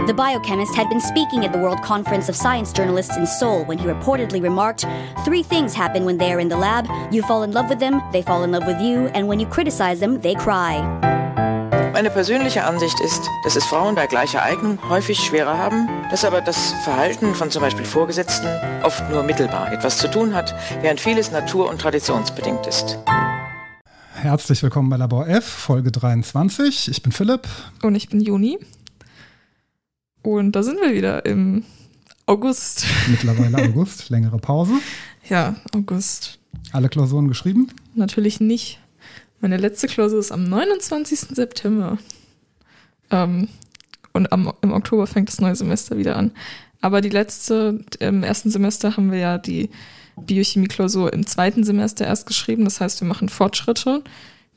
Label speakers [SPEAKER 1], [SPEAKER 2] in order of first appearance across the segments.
[SPEAKER 1] The biochemist had been speaking at the World Conference of Science Journalists in Seoul when he reportedly remarked Three things happen when they are in the lab you fall in love with them, they fall in love with you, and when you criticize them, they cry.
[SPEAKER 2] Meine persönliche Ansicht ist, dass es Frauen bei gleicher Eignung häufig schwerer haben, dass aber das Verhalten von zum Beispiel Vorgesetzten oft nur mittelbar etwas zu tun hat, während vieles natur- und traditionsbedingt ist.
[SPEAKER 3] Herzlich willkommen bei Labor F, Folge 23. Ich bin Philipp.
[SPEAKER 4] Und ich bin Juni. Und da sind wir wieder im August.
[SPEAKER 3] Mittlerweile August, längere Pause.
[SPEAKER 4] Ja, August.
[SPEAKER 3] Alle Klausuren geschrieben?
[SPEAKER 4] Natürlich nicht. Meine letzte Klausur ist am 29. September. Ähm, und am, im Oktober fängt das neue Semester wieder an. Aber die letzte, im ersten Semester haben wir ja die Biochemie-Klausur im zweiten Semester erst geschrieben. Das heißt, wir machen Fortschritte,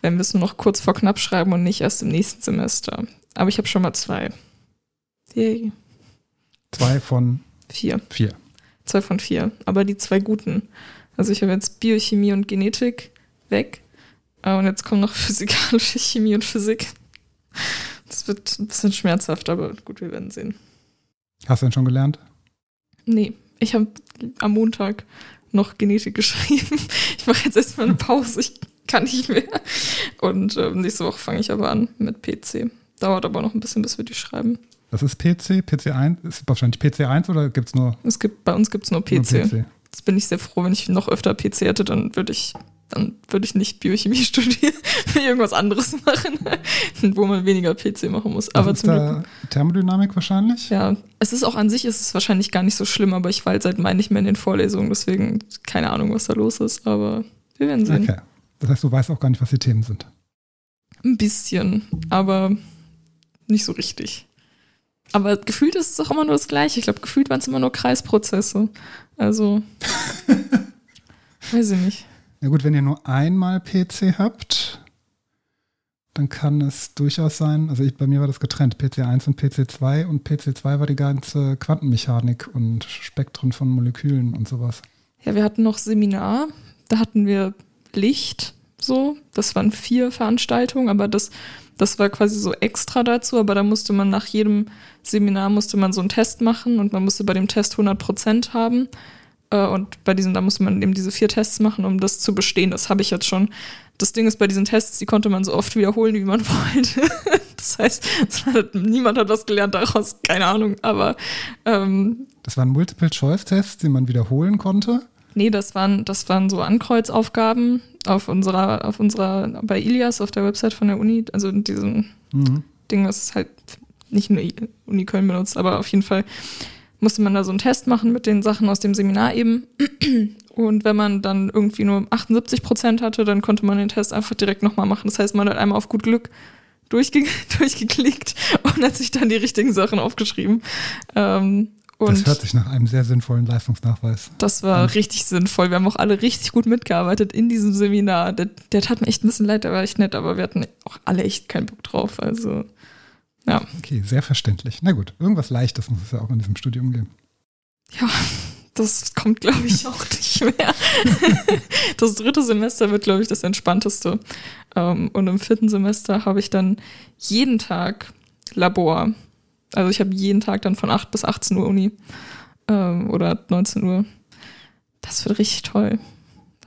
[SPEAKER 4] wenn wir es nur noch kurz vor knapp schreiben und nicht erst im nächsten Semester. Aber ich habe schon mal zwei. Yay.
[SPEAKER 3] Zwei von
[SPEAKER 4] Vier.
[SPEAKER 3] vier.
[SPEAKER 4] Zwei von vier. Aber die zwei guten. Also ich habe jetzt Biochemie und Genetik weg. Äh, Und jetzt kommen noch physikalische Chemie und Physik. Das wird ein bisschen schmerzhaft, aber gut, wir werden sehen.
[SPEAKER 3] Hast du denn schon gelernt?
[SPEAKER 4] Nee, ich habe am Montag noch Genetik geschrieben. Ich mache jetzt erstmal eine Pause. Ich kann nicht mehr. Und ähm, nächste Woche fange ich aber an mit PC. Dauert aber noch ein bisschen, bis wir die schreiben.
[SPEAKER 3] Das ist PC, PC1, ist wahrscheinlich PC1 oder gibt es nur,
[SPEAKER 4] Es gibt, bei uns gibt es nur
[SPEAKER 3] nur
[SPEAKER 4] PC.
[SPEAKER 3] PC?
[SPEAKER 4] Jetzt bin ich sehr froh, wenn ich noch öfter PC hätte, dann würde ich, dann würde ich nicht Biochemie studieren, irgendwas anderes machen, wo man weniger PC machen muss. Aber
[SPEAKER 3] Was ist
[SPEAKER 4] zum
[SPEAKER 3] Thermodynamik wahrscheinlich?
[SPEAKER 4] Ja, es ist auch an sich ist es wahrscheinlich gar nicht so schlimm, aber ich war halt seit Mai nicht mehr in den Vorlesungen, deswegen keine Ahnung, was da los ist, aber wir werden sehen.
[SPEAKER 3] Okay. Das heißt, du weißt auch gar nicht, was die Themen sind.
[SPEAKER 4] Ein bisschen, aber nicht so richtig. Aber gefühlt ist es auch immer nur das Gleiche. Ich glaube, gefühlt waren es immer nur Kreisprozesse. Also, weiß ich nicht.
[SPEAKER 3] Na gut, wenn ihr nur einmal PC habt, dann kann es durchaus sein, also ich, bei mir war das getrennt, PC1 und PC2 und PC2 war die ganze Quantenmechanik und Spektren von Molekülen und sowas.
[SPEAKER 4] Ja, wir hatten noch Seminar, da hatten wir Licht, so. Das waren vier Veranstaltungen, aber das, das war quasi so extra dazu, aber da musste man nach jedem Seminar musste man so einen Test machen und man musste bei dem Test 100 Prozent haben. Äh, Und bei diesen, da musste man eben diese vier Tests machen, um das zu bestehen. Das habe ich jetzt schon. Das Ding ist, bei diesen Tests, die konnte man so oft wiederholen, wie man wollte. Das heißt, hat, niemand hat was gelernt daraus, keine Ahnung. Aber ähm,
[SPEAKER 3] Das waren Multiple-Choice-Tests, die man wiederholen konnte.
[SPEAKER 4] Nee, das waren, das waren so Ankreuzaufgaben auf unserer, auf unserer, bei Ilias, auf der Website von der Uni, also in diesem
[SPEAKER 3] Mhm.
[SPEAKER 4] Ding, das halt nicht nur Uni Köln benutzt, aber auf jeden Fall musste man da so einen Test machen mit den Sachen aus dem Seminar eben. Und wenn man dann irgendwie nur 78 Prozent hatte, dann konnte man den Test einfach direkt nochmal machen. Das heißt, man hat einmal auf gut Glück durchge durchgeklickt und hat sich dann die richtigen Sachen aufgeschrieben. Ähm, und
[SPEAKER 3] Das hört sich nach einem sehr sinnvollen Leistungsnachweis.
[SPEAKER 4] das war
[SPEAKER 3] Und-
[SPEAKER 4] richtig sinnvoll. Wir haben auch alle richtig gut mitgearbeitet in diesem Seminar. Der, der tat mir echt ein bisschen leid, der war echt nett, aber wir hatten auch alle echt keinen Bock drauf. Also, ja.
[SPEAKER 3] Okay, sehr verständlich. Na gut, irgendwas Leichtes muss es ja auch in diesem Studium geben.
[SPEAKER 4] Ja, das kommt, glaube ich, auch nicht mehr. Das dritte Semester wird, glaube ich, das entspannteste. Ähm, Und im vierten Semester habe ich dann jeden Tag Labor. Also ich habe jeden Tag dann von 8 bis 18 Uhr Uni ähm, oder 19 Uhr. Das wird richtig toll.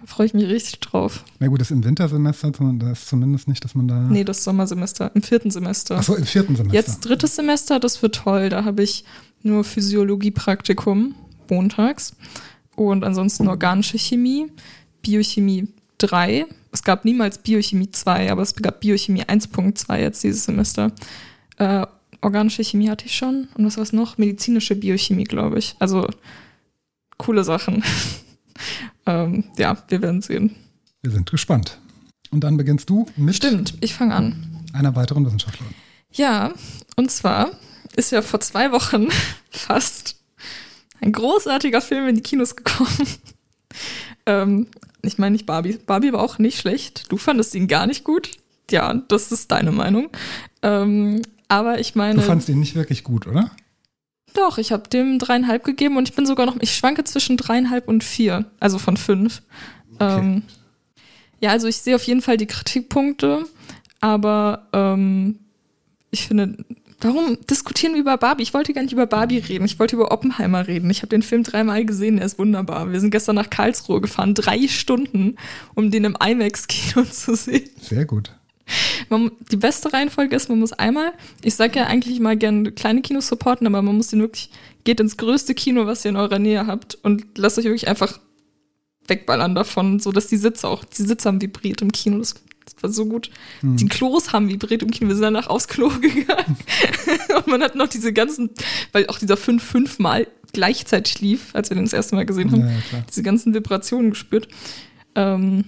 [SPEAKER 4] Da freue ich mich richtig drauf.
[SPEAKER 3] Na gut, das im Wintersemester, da ist zumindest nicht, dass man da.
[SPEAKER 4] Nee, das Sommersemester, im vierten Semester.
[SPEAKER 3] Achso, im vierten Semester.
[SPEAKER 4] Jetzt drittes Semester, das wird toll. Da habe ich nur Physiologie-Praktikum montags und ansonsten organische Chemie, Biochemie 3. Es gab niemals Biochemie 2, aber es gab Biochemie 1.2 jetzt dieses Semester. Organische Chemie hatte ich schon. Und was war's noch? Medizinische Biochemie, glaube ich. Also coole Sachen. ähm, ja, wir werden sehen.
[SPEAKER 3] Wir sind gespannt. Und dann beginnst du mit
[SPEAKER 4] Stimmt, ich fange an.
[SPEAKER 3] einer weiteren Wissenschaftlerin.
[SPEAKER 4] Ja, und zwar ist ja vor zwei Wochen fast ein großartiger Film in die Kinos gekommen. ähm, ich meine nicht Barbie. Barbie war auch nicht schlecht. Du fandest ihn gar nicht gut. ja, das ist deine Meinung. Ähm, aber ich meine.
[SPEAKER 3] Du fandst ihn nicht wirklich gut, oder?
[SPEAKER 4] Doch, ich habe dem dreieinhalb gegeben und ich bin sogar noch, ich schwanke zwischen dreieinhalb und vier, also von fünf. Okay. Ähm, ja, also ich sehe auf jeden Fall die Kritikpunkte, aber ähm, ich finde, warum diskutieren wir über Barbie? Ich wollte gar nicht über Barbie reden, ich wollte über Oppenheimer reden. Ich habe den Film dreimal gesehen, er ist wunderbar. Wir sind gestern nach Karlsruhe gefahren, drei Stunden, um den im IMAX-Kino zu sehen.
[SPEAKER 3] Sehr gut.
[SPEAKER 4] Man, die beste Reihenfolge ist, man muss einmal, ich sage ja eigentlich mal gerne kleine Kinos supporten, aber man muss den wirklich, geht ins größte Kino, was ihr in eurer Nähe habt und lasst euch wirklich einfach wegballern davon, so dass die Sitze auch, die Sitze haben vibriert im Kino. Das, das war so gut. Hm. Die Klos haben vibriert im Kino. Wir sind danach aufs Klo gegangen. und man hat noch diese ganzen, weil auch dieser fünf, fünf Mal gleichzeitig lief, als wir den das erste Mal gesehen haben, ja, diese ganzen Vibrationen gespürt. Ähm,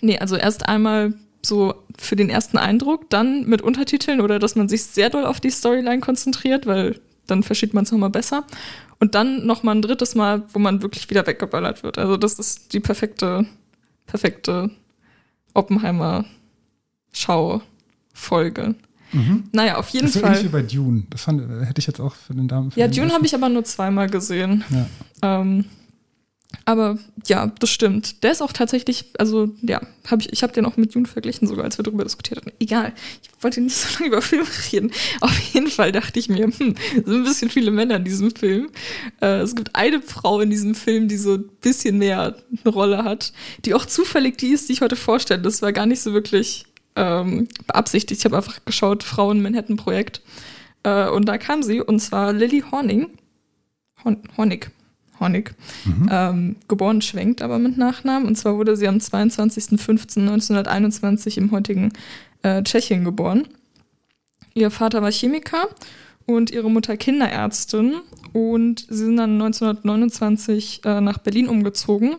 [SPEAKER 4] nee, also erst einmal so für den ersten Eindruck, dann mit Untertiteln oder dass man sich sehr doll auf die Storyline konzentriert, weil dann versteht man es nochmal besser. Und dann nochmal ein drittes Mal, wo man wirklich wieder weggeballert wird. Also das ist die perfekte, perfekte Oppenheimer Schau-Folge. Mhm. Naja, auf jeden
[SPEAKER 3] das ist
[SPEAKER 4] Fall.
[SPEAKER 3] Ähnlich wie bei Dune. Das fand, hätte ich jetzt auch für den Damen.
[SPEAKER 4] Ja, Dune habe ich aber nur zweimal gesehen. Ja. Ähm, aber ja, das stimmt. Der ist auch tatsächlich, also ja, hab ich, ich habe den auch mit June verglichen, sogar als wir darüber diskutiert hatten. Egal, ich wollte nicht so lange über Filme reden. Auf jeden Fall dachte ich mir, hm, sind ein bisschen viele Männer in diesem Film. Äh, es gibt eine Frau in diesem Film, die so ein bisschen mehr eine Rolle hat, die auch zufällig die ist, die ich heute vorstelle. Das war gar nicht so wirklich ähm, beabsichtigt. Ich habe einfach geschaut, Frauen Manhattan Projekt. Äh, und da kam sie, und zwar Lily Horning. Horn Hornig Honig, mhm. ähm, geboren schwenkt, aber mit Nachnamen. Und zwar wurde sie am 22.05.1921 im heutigen äh, Tschechien geboren. Ihr Vater war Chemiker und ihre Mutter Kinderärztin. Und sie sind dann 1929 äh, nach Berlin umgezogen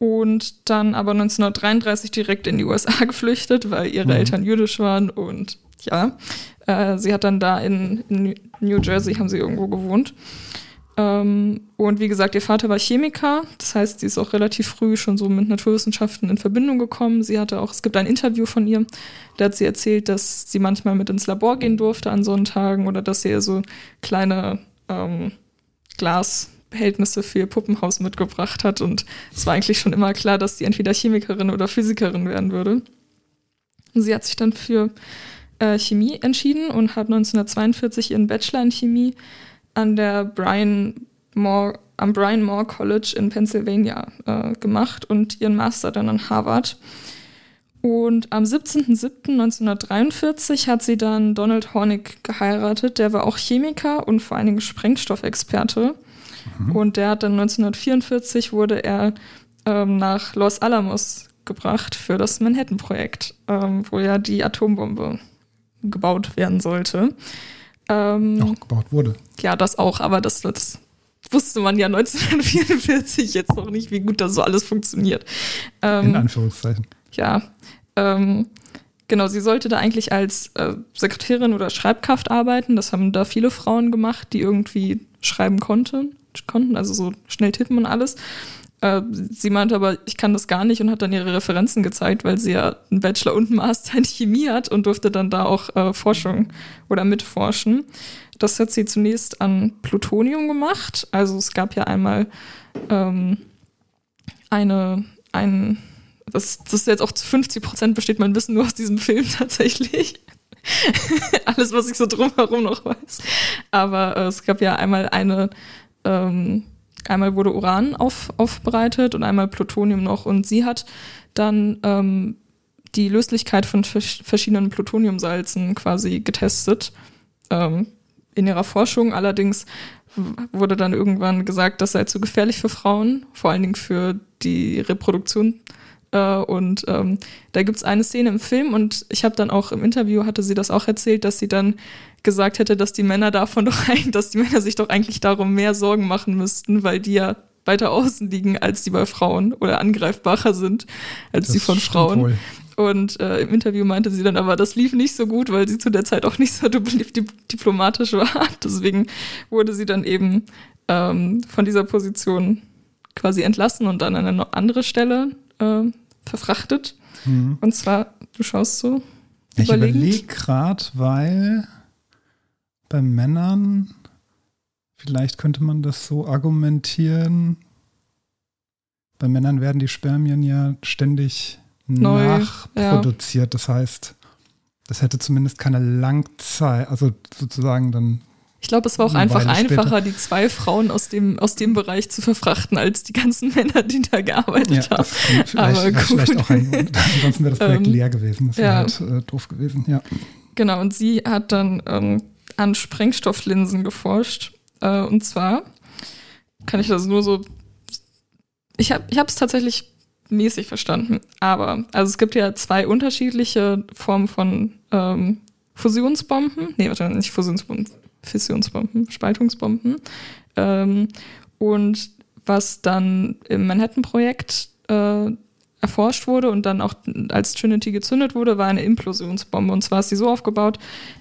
[SPEAKER 4] und dann aber 1933 direkt in die USA geflüchtet, weil ihre mhm. Eltern jüdisch waren und ja, äh, sie hat dann da in, in New Jersey haben sie irgendwo gewohnt. Ähm, und wie gesagt, ihr Vater war Chemiker, das heißt, sie ist auch relativ früh schon so mit Naturwissenschaften in Verbindung gekommen. Sie hatte auch, es gibt ein Interview von ihr, da hat sie erzählt, dass sie manchmal mit ins Labor gehen durfte an Sonntagen oder dass sie ihr so kleine ähm, Glasbehältnisse für ihr Puppenhaus mitgebracht hat. Und es war eigentlich schon immer klar, dass sie entweder Chemikerin oder Physikerin werden würde. Und sie hat sich dann für äh, Chemie entschieden und hat 1942 ihren Bachelor in Chemie an der Brian Moore, am Brian Moore College in Pennsylvania äh, gemacht und ihren Master dann an Harvard. Und am 17.07.1943 hat sie dann Donald Hornig geheiratet. Der war auch Chemiker und vor allen Dingen Sprengstoffexperte. Mhm. Und der hat dann 1944 wurde er ähm, nach Los Alamos gebracht für das Manhattan-Projekt, ähm, wo ja die Atombombe gebaut werden sollte.
[SPEAKER 3] Ähm, auch gebaut wurde.
[SPEAKER 4] Ja, das auch, aber das, das wusste man ja 1944 jetzt noch nicht, wie gut das so alles funktioniert.
[SPEAKER 3] Ähm, In Anführungszeichen.
[SPEAKER 4] Ja. Ähm, genau, sie sollte da eigentlich als äh, Sekretärin oder Schreibkraft arbeiten. Das haben da viele Frauen gemacht, die irgendwie schreiben konnten, konnten, also so schnell tippen und alles. Äh, sie meinte aber, ich kann das gar nicht und hat dann ihre Referenzen gezeigt, weil sie ja einen Bachelor und einen Master in Chemie hat und durfte dann da auch äh, Forschung oder mitforschen. Das hat sie zunächst an Plutonium gemacht. Also es gab ja einmal ähm, eine, ein, das, das jetzt auch zu 50 Prozent besteht mein Wissen nur aus diesem Film tatsächlich. Alles, was ich so drumherum noch weiß. Aber äh, es gab ja einmal eine ähm, einmal wurde Uran auf, aufbereitet und einmal Plutonium noch. Und sie hat dann ähm, die Löslichkeit von verschiedenen Plutoniumsalzen quasi getestet ähm, in ihrer Forschung. Allerdings wurde dann irgendwann gesagt, das sei zu gefährlich für Frauen, vor allen Dingen für die Reproduktion. Äh, und ähm, da gibt es eine Szene im Film und ich habe dann auch im Interview, hatte sie das auch erzählt, dass sie dann gesagt hätte, dass die Männer davon doch eigentlich, dass die Männer sich doch eigentlich darum mehr Sorgen machen müssten, weil die ja weiter außen liegen als die bei Frauen oder angreifbarer sind als das die von Frauen. Wohl. Und äh, im Interview meinte sie dann aber, das lief nicht so gut, weil sie zu der Zeit auch nicht so diplomatisch war. Deswegen wurde sie dann eben ähm, von dieser Position quasi entlassen und dann an eine andere Stelle äh, verfrachtet. Mhm. Und zwar Du schaust so.
[SPEAKER 3] Ich überlege gerade, weil bei Männern vielleicht könnte man das so argumentieren. Bei Männern werden die Spermien ja ständig
[SPEAKER 4] Neu,
[SPEAKER 3] nachproduziert. Das heißt, das hätte zumindest keine Langzeit, also sozusagen dann
[SPEAKER 4] Ich glaube, es war auch einfach
[SPEAKER 3] Weile später.
[SPEAKER 4] einfacher, die zwei Frauen aus dem, aus dem Bereich zu verfrachten, als die ganzen Männer, die da gearbeitet
[SPEAKER 3] Ja,
[SPEAKER 4] haben.
[SPEAKER 3] vielleicht,
[SPEAKER 4] Aber
[SPEAKER 3] ist vielleicht
[SPEAKER 4] gut.
[SPEAKER 3] auch ein. Ansonsten wäre das Projekt
[SPEAKER 4] Ähm,
[SPEAKER 3] leer gewesen. Das wäre
[SPEAKER 4] ja.
[SPEAKER 3] halt äh, doof gewesen. Ja.
[SPEAKER 4] Genau, und sie hat dann ähm, an Sprengstofflinsen geforscht. Äh, und zwar kann ich das nur so. Ich habe es tatsächlich mäßig verstanden. Aber, also es gibt ja zwei unterschiedliche Formen von ähm, Fusionsbomben. Nee, warte, nicht Fusionsbomben, Fissionsbomben, Spaltungsbomben. Ähm, und was dann im Manhattan-Projekt äh, erforscht wurde und dann auch als Trinity gezündet wurde, war eine Implosionsbombe. Und zwar ist sie so aufgebaut,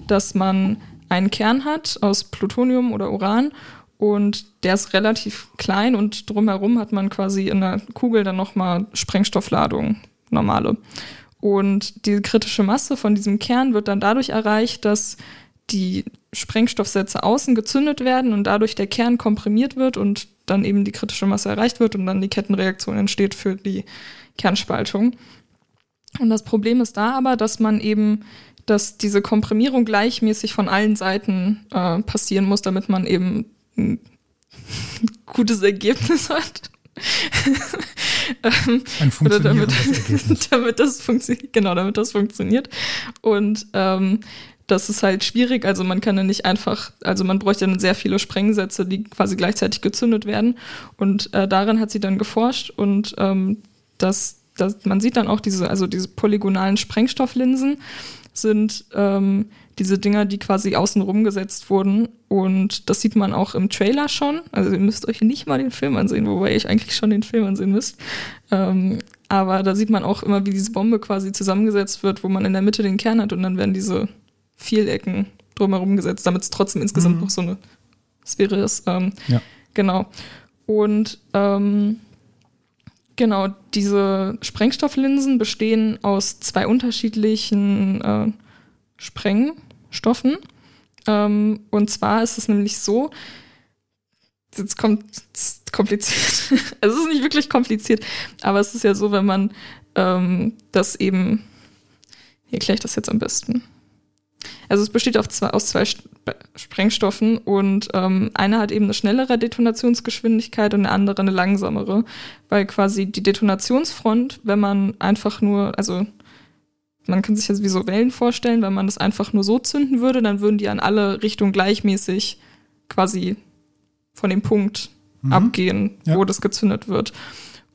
[SPEAKER 4] dass man einen Kern hat aus Plutonium oder Uran und der ist relativ klein und drumherum hat man quasi in der Kugel dann nochmal Sprengstoffladung, normale. Und die kritische Masse von diesem Kern wird dann dadurch erreicht, dass die Sprengstoffsätze außen gezündet werden und dadurch der Kern komprimiert wird und dann eben die kritische Masse erreicht wird und dann die Kettenreaktion entsteht für die Kernspaltung. Und das Problem ist da aber, dass man eben, dass diese Komprimierung gleichmäßig von allen Seiten äh, passieren muss, damit man eben ein gutes Ergebnis hat. Ähm,
[SPEAKER 3] Ein
[SPEAKER 4] oder damit,
[SPEAKER 3] funktionierendes Ergebnis.
[SPEAKER 4] damit das funktioniert, genau, damit das funktioniert. Und ähm, das ist halt schwierig. Also man kann ja nicht einfach, also man bräuchte dann sehr viele Sprengsätze, die quasi gleichzeitig gezündet werden. Und äh, darin hat sie dann geforscht und ähm, das, das, man sieht dann auch diese, also diese polygonalen Sprengstofflinsen sind ähm, diese Dinger, die quasi außen rumgesetzt wurden. Und das sieht man auch im Trailer schon. Also ihr müsst euch nicht mal den Film ansehen, wobei ich eigentlich schon den Film ansehen müsst. Ähm, aber da sieht man auch immer, wie diese Bombe quasi zusammengesetzt wird, wo man in der Mitte den Kern hat und dann werden diese Vielecken drumherum gesetzt, damit es trotzdem insgesamt
[SPEAKER 3] Mhm.
[SPEAKER 4] noch so eine Sphäre ist. Ähm,
[SPEAKER 3] Ja.
[SPEAKER 4] Genau. Und ähm, genau, diese Sprengstofflinsen bestehen aus zwei unterschiedlichen äh, Sprengstoffen. Ähm, und zwar ist es nämlich so, jetzt kommt es kompliziert. es ist nicht wirklich kompliziert, aber es ist ja so, wenn man ähm, das eben, wie erkläre ich das jetzt am besten? Also es besteht zwei, aus zwei Sp Sprengstoffen und ähm, einer hat eben eine schnellere Detonationsgeschwindigkeit und der andere eine langsamere, weil quasi die Detonationsfront, wenn man einfach nur, also man kann sich das wie so Wellen vorstellen, wenn man das einfach nur so zünden würde, dann würden die an alle Richtungen gleichmäßig quasi von dem Punkt
[SPEAKER 3] Mhm.
[SPEAKER 4] abgehen,
[SPEAKER 3] Ja.
[SPEAKER 4] wo das gezündet wird.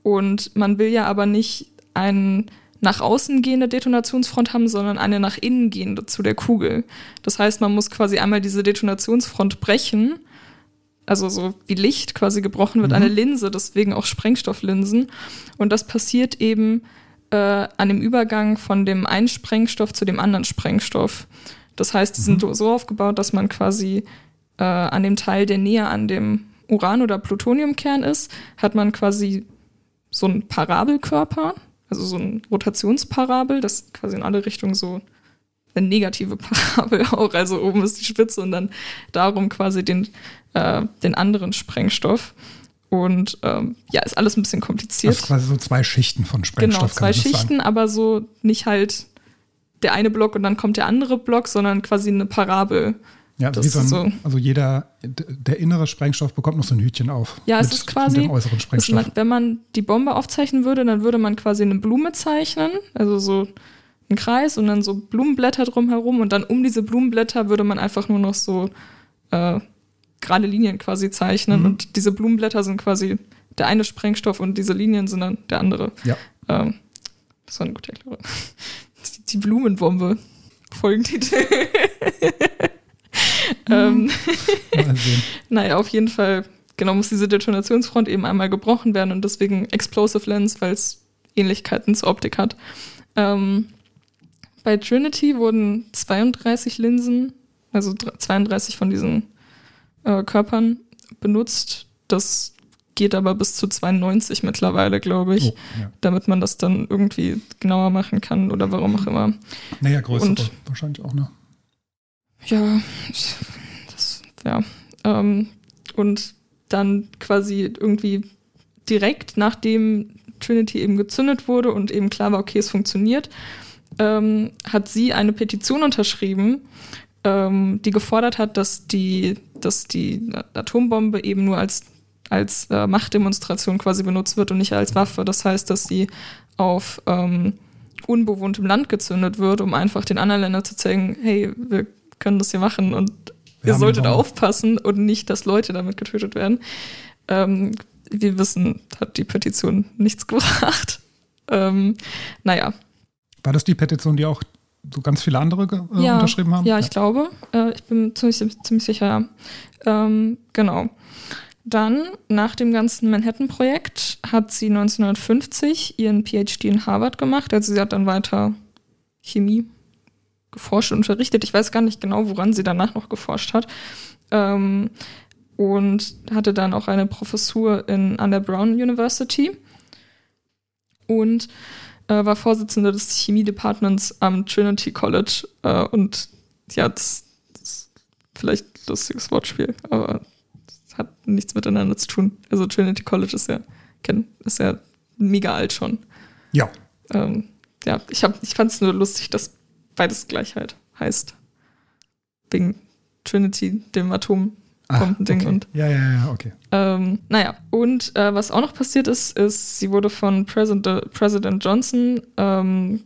[SPEAKER 4] Und man will ja aber nicht einen nach außen gehende Detonationsfront haben, sondern eine nach innen gehende zu der Kugel. Das heißt, man muss quasi einmal diese Detonationsfront brechen, also so wie Licht quasi gebrochen wird,
[SPEAKER 3] Mhm.
[SPEAKER 4] eine Linse, deswegen auch Sprengstofflinsen. Und das passiert eben äh, an dem Übergang von dem einen Sprengstoff zu dem anderen Sprengstoff. Das heißt, die sind so aufgebaut, dass man quasi äh, an dem Teil, der näher an dem Uran- oder Plutoniumkern ist, hat man quasi so einen Parabelkörper, also so ein Rotationsparabel, das quasi in alle Richtungen so eine negative Parabel auch, also oben ist die Spitze und dann darum quasi den, äh, den anderen Sprengstoff. Und ähm, ja, ist alles ein bisschen kompliziert.
[SPEAKER 3] Das ist quasi so zwei Schichten von Sprengstoff.
[SPEAKER 4] Genau, zwei Schichten, aber so nicht halt der eine Block und dann kommt der andere Block, sondern quasi eine Parabel.
[SPEAKER 3] Ja,
[SPEAKER 4] das ist so.
[SPEAKER 3] also jeder, der innere Sprengstoff bekommt noch so ein Hütchen auf.
[SPEAKER 4] Ja, es
[SPEAKER 3] mit
[SPEAKER 4] ist quasi,
[SPEAKER 3] Dem äußeren Sprengstoff.
[SPEAKER 4] man, wenn man die Bombe aufzeichnen würde, dann würde man quasi eine Blume zeichnen, also so einen Kreis und dann so Blumenblätter drumherum und dann um diese Blumenblätter würde man einfach nur noch so äh, gerade Linien quasi zeichnen
[SPEAKER 3] Mhm.
[SPEAKER 4] und diese Blumenblätter sind quasi der eine Sprengstoff und diese Linien sind dann der andere.
[SPEAKER 3] Ja.
[SPEAKER 4] Ähm, das war eine gute Erklärung. Die, die Blumenbombe. Folgentitel. ähm, naja, auf jeden Fall, genau, muss diese Detonationsfront eben einmal gebrochen werden und deswegen Explosive Lens, weil es Ähnlichkeiten zur Optik hat. Ähm, bei Trinity wurden 32 Linsen, also dr- 32 von diesen äh, Körpern benutzt. Das geht aber bis zu 92 mittlerweile, glaube ich,
[SPEAKER 3] Oh, ja.
[SPEAKER 4] damit man das dann irgendwie genauer machen kann oder warum auch immer.
[SPEAKER 3] Naja, größere
[SPEAKER 4] Und-
[SPEAKER 3] wahrscheinlich auch, ne?
[SPEAKER 4] Ja, das, ja. Ähm, und dann quasi irgendwie direkt nachdem Trinity eben gezündet wurde und eben klar war, okay, es funktioniert, ähm, hat sie eine Petition unterschrieben, ähm, die gefordert hat, dass die, dass die Atombombe eben nur als, als äh, Machtdemonstration quasi benutzt wird und nicht als Waffe. Das heißt, dass sie auf ähm, unbewohntem Land gezündet wird, um einfach den anderen Ländern zu zeigen, hey, wir können das hier machen und
[SPEAKER 3] Wir
[SPEAKER 4] ihr solltet aufpassen und nicht, dass Leute damit getötet werden. Ähm, wir wissen, hat die Petition nichts gebracht. Ähm, naja,
[SPEAKER 3] War das die Petition, die auch so ganz viele andere äh,
[SPEAKER 4] ja,
[SPEAKER 3] unterschrieben haben?
[SPEAKER 4] Ja, ich glaube. Äh, ich bin ziemlich, ziemlich sicher, ja. Ähm, genau. Dann, nach dem ganzen Manhattan-Projekt, hat sie 1950 ihren PhD in Harvard gemacht. Also sie hat dann weiter Chemie geforscht und unterrichtet. Ich weiß gar nicht genau, woran sie danach noch geforscht hat. Ähm, und hatte dann auch eine Professur in, an der Brown University. Und äh, war Vorsitzende des Chemie-Departments am Trinity College. Äh, und ja, das, das ist vielleicht ein lustiges Wortspiel, aber das hat nichts miteinander zu tun. Also Trinity College ist ja, ist ja mega alt schon.
[SPEAKER 3] Ja.
[SPEAKER 4] Ähm, ja, ich, hab- ich fand es nur lustig, dass beides Gleichheit heißt. Wegen Trinity, dem Atombomben-Ding
[SPEAKER 3] okay.
[SPEAKER 4] und
[SPEAKER 3] Ja, ja, ja, okay.
[SPEAKER 4] ähm, naja, und äh, was auch noch passiert ist, ist, sie wurde von President, President Johnson ähm,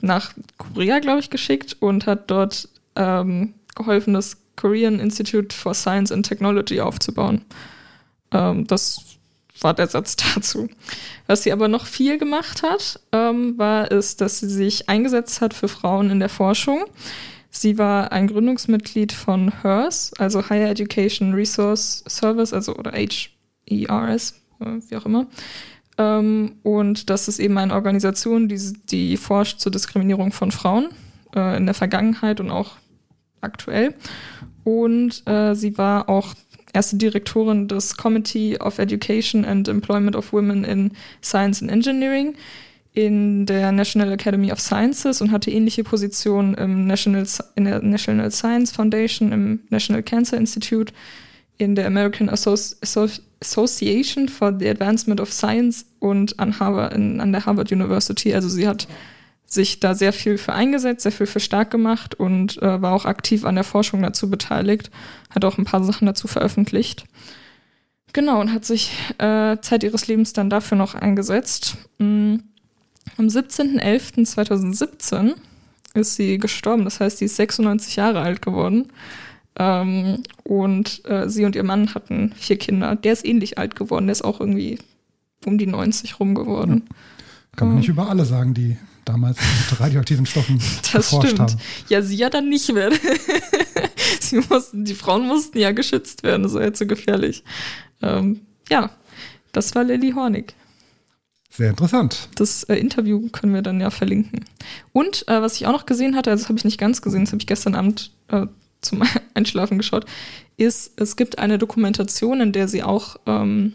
[SPEAKER 4] nach Korea, glaube ich, geschickt und hat dort ähm, geholfen, das Korean Institute for Science and Technology aufzubauen. Ähm, das war der Satz dazu. Was sie aber noch viel gemacht hat, ähm, war es, dass sie sich eingesetzt hat für Frauen in der Forschung. Sie war ein Gründungsmitglied von HERS, also Higher Education Resource Service, also oder HERS, äh, wie auch immer. Ähm, und das ist eben eine Organisation, die, die forscht zur Diskriminierung von Frauen äh, in der Vergangenheit und auch aktuell. Und äh, sie war auch erste Direktorin des Committee of Education and Employment of Women in Science and Engineering in der National Academy of Sciences und hatte ähnliche Positionen im National, in der National Science Foundation, im National Cancer Institute, in der American Associ Associ Association for the Advancement of Science und an, Harvard, in, an der Harvard University. Also sie hat sich da sehr viel für eingesetzt, sehr viel für stark gemacht und äh, war auch aktiv an der Forschung dazu beteiligt, hat auch ein paar Sachen dazu veröffentlicht. Genau, und hat sich äh, Zeit ihres Lebens dann dafür noch eingesetzt. Mm. Am 17.11.2017 ist sie gestorben, das heißt, sie ist 96 Jahre alt geworden. Ähm, und äh, sie und ihr Mann hatten vier Kinder. Der ist ähnlich alt geworden, der ist auch irgendwie um die 90 rum geworden.
[SPEAKER 3] Kann man nicht über alle sagen, die damals mit radioaktiven Stoffen
[SPEAKER 4] Das
[SPEAKER 3] geforscht
[SPEAKER 4] stimmt.
[SPEAKER 3] haben.
[SPEAKER 4] Ja, sie ja dann nicht mehr. sie mussten, die Frauen mussten ja geschützt werden, das war ja zu gefährlich. Ähm, ja, das war Lily Hornig.
[SPEAKER 3] Sehr interessant.
[SPEAKER 4] Das äh, Interview können wir dann ja verlinken. Und äh, was ich auch noch gesehen hatte, also das habe ich nicht ganz gesehen, das habe ich gestern Abend äh, zum Einschlafen geschaut, ist, es gibt eine Dokumentation, in der sie auch ähm,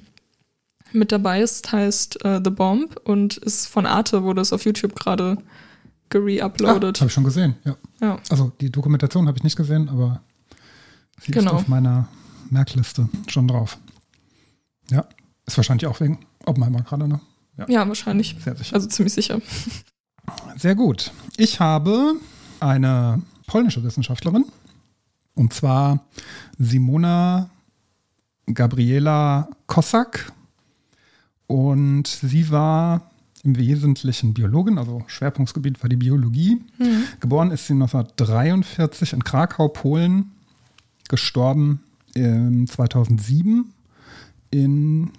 [SPEAKER 4] mit dabei ist, heißt äh, The Bomb und ist von Arte, wurde es auf YouTube gerade
[SPEAKER 3] Ah,
[SPEAKER 4] gereuploadet.
[SPEAKER 3] habe ich schon gesehen, ja.
[SPEAKER 4] ja.
[SPEAKER 3] Also die Dokumentation habe ich nicht gesehen, aber sie ist
[SPEAKER 4] Genau.
[SPEAKER 3] auf meiner Merkliste schon drauf. Ja, ist wahrscheinlich auch wegen Oppenheimer gerade, ne?
[SPEAKER 4] ja, wahrscheinlich.
[SPEAKER 3] Sehr sicher.
[SPEAKER 4] Also ziemlich sicher.
[SPEAKER 3] Sehr gut. Ich habe eine polnische Wissenschaftlerin, und zwar Simona Gabriela Kossak. Und sie war im Wesentlichen Biologin, also Schwerpunktgebiet war die Biologie. Geboren ist sie 1943 in Krakau, Polen, gestorben ähm, 2007 in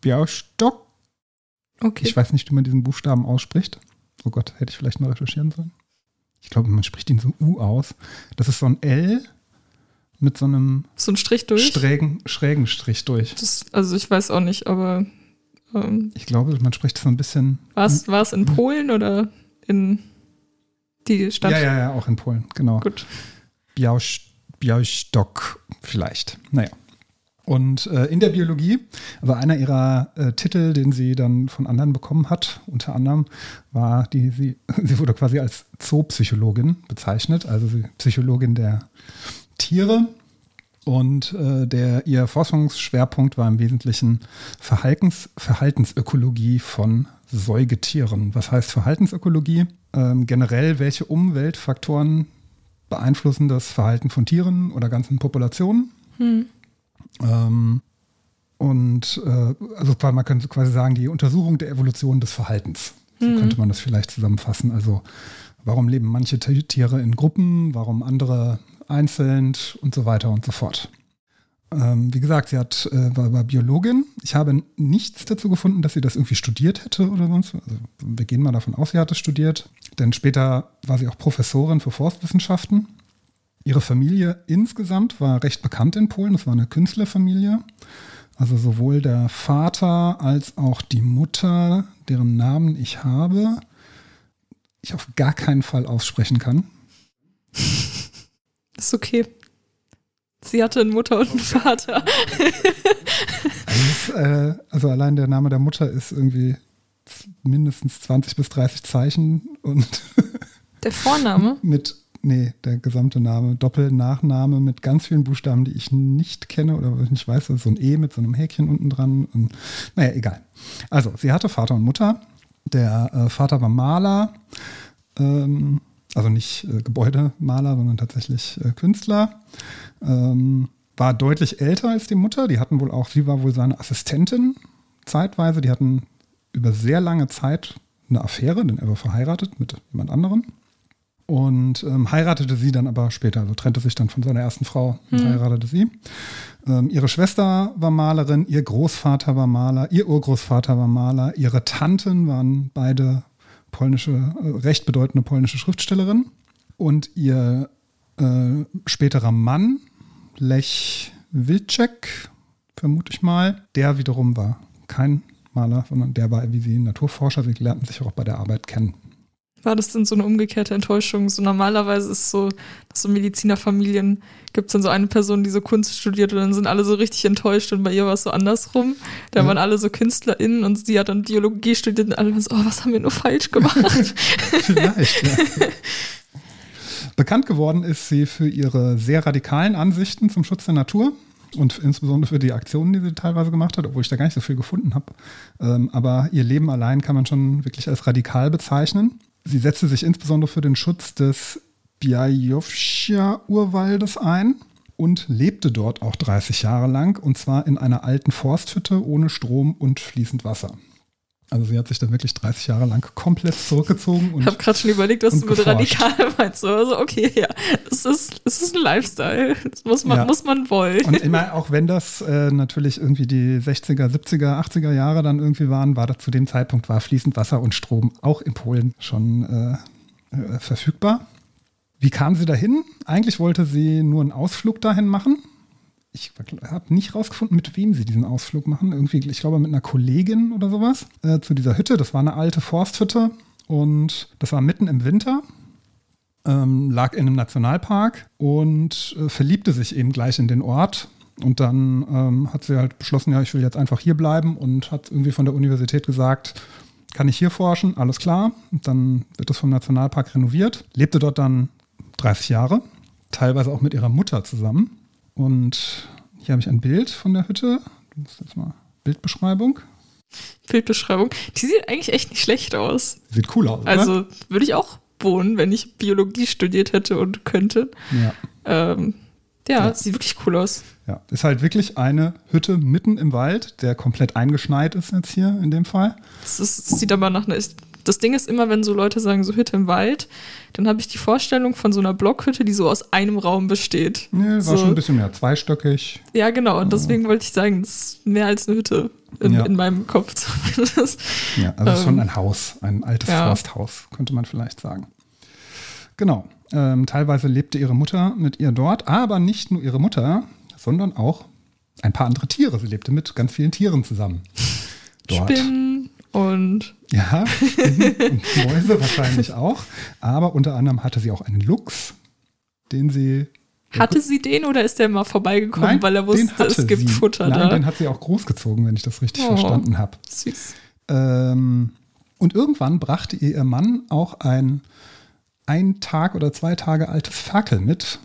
[SPEAKER 3] Białystok.
[SPEAKER 4] Okay.
[SPEAKER 3] Ich weiß nicht, wie man diesen Buchstaben ausspricht. Oh Gott, hätte ich vielleicht mal recherchieren sollen. Ich glaube, man spricht ihn so U aus. Das ist so ein L mit so einem
[SPEAKER 4] so ein Strich durch.
[SPEAKER 3] schrägen, schrägen Strich durch.
[SPEAKER 4] Das, also ich weiß auch nicht, aber ähm,
[SPEAKER 3] Ich glaube, man spricht so ein bisschen.
[SPEAKER 4] war es war es in Polen oder in die Stadt?
[SPEAKER 3] Ja, ja, ja, auch in Polen, genau.
[SPEAKER 4] Gut.
[SPEAKER 3] Białys- Białystok vielleicht. Naja. Und äh, in der Biologie, also einer ihrer äh, Titel, den sie dann von anderen bekommen hat, unter anderem, war die, sie, sie wurde quasi als Zoopsychologin bezeichnet, also Psychologin der Tiere. Und äh, der, ihr Forschungsschwerpunkt war im Wesentlichen Verhaltens, Verhaltensökologie von Säugetieren. Was heißt Verhaltensökologie? Ähm, generell, welche Umweltfaktoren beeinflussen das Verhalten von Tieren oder ganzen Populationen? Hm. Ähm, und äh, also man könnte quasi sagen, die Untersuchung der Evolution des Verhaltens. So mhm. könnte man das vielleicht zusammenfassen. Also warum leben manche Tiere in Gruppen, warum andere einzeln und so weiter und so fort. Ähm, wie gesagt, sie hat, äh, war, war, Biologin. Ich habe nichts dazu gefunden, dass sie das irgendwie studiert hätte oder sonst. Also wir gehen mal davon aus, sie hat es studiert. Denn später war sie auch Professorin für Forstwissenschaften. Ihre Familie insgesamt war recht bekannt in Polen. Das war eine Künstlerfamilie. Also sowohl der Vater als auch die Mutter, deren Namen ich habe, ich auf gar keinen Fall aussprechen kann.
[SPEAKER 4] Ist okay. Sie hatte eine Mutter und einen Vater.
[SPEAKER 3] also, äh, also, allein der Name der Mutter ist irgendwie mindestens 20 bis 30 Zeichen und
[SPEAKER 4] der Vorname?
[SPEAKER 3] mit Nee, der gesamte Name. Doppelnachname mit ganz vielen Buchstaben, die ich nicht kenne oder nicht weiß. Das ist so ein E mit so einem Häkchen unten dran. Und, naja, egal. Also, sie hatte Vater und Mutter. Der äh, Vater war Maler. Ähm, also nicht äh, Gebäudemaler, sondern tatsächlich äh, Künstler. Ähm, war deutlich älter als die Mutter. Die hatten wohl auch, sie war wohl seine Assistentin zeitweise. Die hatten über sehr lange Zeit eine Affäre, denn er war verheiratet mit jemand anderem und ähm, heiratete sie dann aber später, also trennte sich dann von seiner ersten Frau und hm. heiratete sie. Ähm, ihre Schwester war Malerin, ihr Großvater war Maler, ihr Urgroßvater war Maler, ihre Tanten waren beide polnische, äh, recht bedeutende polnische Schriftstellerinnen und ihr äh, späterer Mann, Lech Wilczek, vermute ich mal, der wiederum war kein Maler, sondern der war wie sie Naturforscher. Sie lernten sich auch bei der Arbeit kennen.
[SPEAKER 4] War das denn so eine umgekehrte Enttäuschung? So normalerweise ist so, dass so Medizinerfamilien gibt es dann so eine Person, die so Kunst studiert und dann sind alle so richtig enttäuscht und bei ihr war es so andersrum. Da ja. waren alle so KünstlerInnen und sie hat dann Biologie studiert und alle waren so, oh, was haben wir nur falsch gemacht? Vielleicht, ja.
[SPEAKER 3] Bekannt geworden ist sie für ihre sehr radikalen Ansichten zum Schutz der Natur und insbesondere für die Aktionen, die sie teilweise gemacht hat, obwohl ich da gar nicht so viel gefunden habe. Ähm, aber ihr Leben allein kann man schon wirklich als radikal bezeichnen. Sie setzte sich insbesondere für den Schutz des Białowieża-Urwaldes ein und lebte dort auch 30 Jahre lang und zwar in einer alten Forsthütte ohne Strom und fließend Wasser. Also sie hat sich dann wirklich 30 Jahre lang komplett zurückgezogen.
[SPEAKER 4] Und, ich habe gerade schon überlegt, was du mit radikal meinst. Also okay, ja, es ist, es ist ein Lifestyle. Das muss man, ja. muss man wollen.
[SPEAKER 3] Und immer, auch wenn das äh, natürlich irgendwie die 60er, 70er, 80er Jahre dann irgendwie waren, war das zu dem Zeitpunkt war fließend Wasser und Strom auch in Polen schon äh, äh, verfügbar. Wie kam sie dahin? Eigentlich wollte sie nur einen Ausflug dahin machen ich habe nicht rausgefunden, mit wem sie diesen Ausflug machen. Irgendwie, ich glaube, mit einer Kollegin oder sowas äh, zu dieser Hütte. Das war eine alte Forsthütte und das war mitten im Winter. Ähm, lag in einem Nationalpark und äh, verliebte sich eben gleich in den Ort. Und dann ähm, hat sie halt beschlossen, ja, ich will jetzt einfach hier bleiben und hat irgendwie von der Universität gesagt, kann ich hier forschen? Alles klar. Und dann wird das vom Nationalpark renoviert. Lebte dort dann 30 Jahre, teilweise auch mit ihrer Mutter zusammen. Und hier habe ich ein Bild von der Hütte. Das ist jetzt mal Bildbeschreibung.
[SPEAKER 4] Bildbeschreibung. Die sieht eigentlich echt nicht schlecht aus.
[SPEAKER 3] Sieht cool aus.
[SPEAKER 4] Also würde ich auch wohnen, wenn ich Biologie studiert hätte und könnte. Ja. Ähm, ja, ja, sieht wirklich cool aus.
[SPEAKER 3] Ja, ist halt wirklich eine Hütte mitten im Wald, der komplett eingeschneit ist jetzt hier in dem Fall.
[SPEAKER 4] Das, ist, das sieht aber nach einer das Ding ist immer, wenn so Leute sagen, so Hütte im Wald, dann habe ich die Vorstellung von so einer Blockhütte, die so aus einem Raum besteht.
[SPEAKER 3] Nee, war
[SPEAKER 4] so.
[SPEAKER 3] schon ein bisschen mehr, zweistöckig.
[SPEAKER 4] Ja, genau. Und deswegen wollte ich sagen, das ist mehr als eine Hütte in, ja. in meinem Kopf
[SPEAKER 3] zumindest. Ja, also ähm, schon ein Haus, ein altes ja. Forsthaus, könnte man vielleicht sagen. Genau. Ähm, teilweise lebte ihre Mutter mit ihr dort, aber nicht nur ihre Mutter, sondern auch ein paar andere Tiere. Sie lebte mit ganz vielen Tieren zusammen.
[SPEAKER 4] Dort. Spinnen, und.
[SPEAKER 3] Ja, Mäuse wahrscheinlich auch. Aber unter anderem hatte sie auch einen Luchs, den sie
[SPEAKER 4] Hatte sie den oder ist der mal vorbeigekommen,
[SPEAKER 3] Nein,
[SPEAKER 4] weil er wusste, es gibt
[SPEAKER 3] sie.
[SPEAKER 4] Futter
[SPEAKER 3] Nein,
[SPEAKER 4] da?
[SPEAKER 3] den hat sie auch großgezogen, wenn ich das richtig
[SPEAKER 4] Oh.
[SPEAKER 3] verstanden habe.
[SPEAKER 4] Süß.
[SPEAKER 3] Ähm, und irgendwann brachte ihr ihr Mann auch ein ein Tag oder zwei Tage altes Ferkel mit,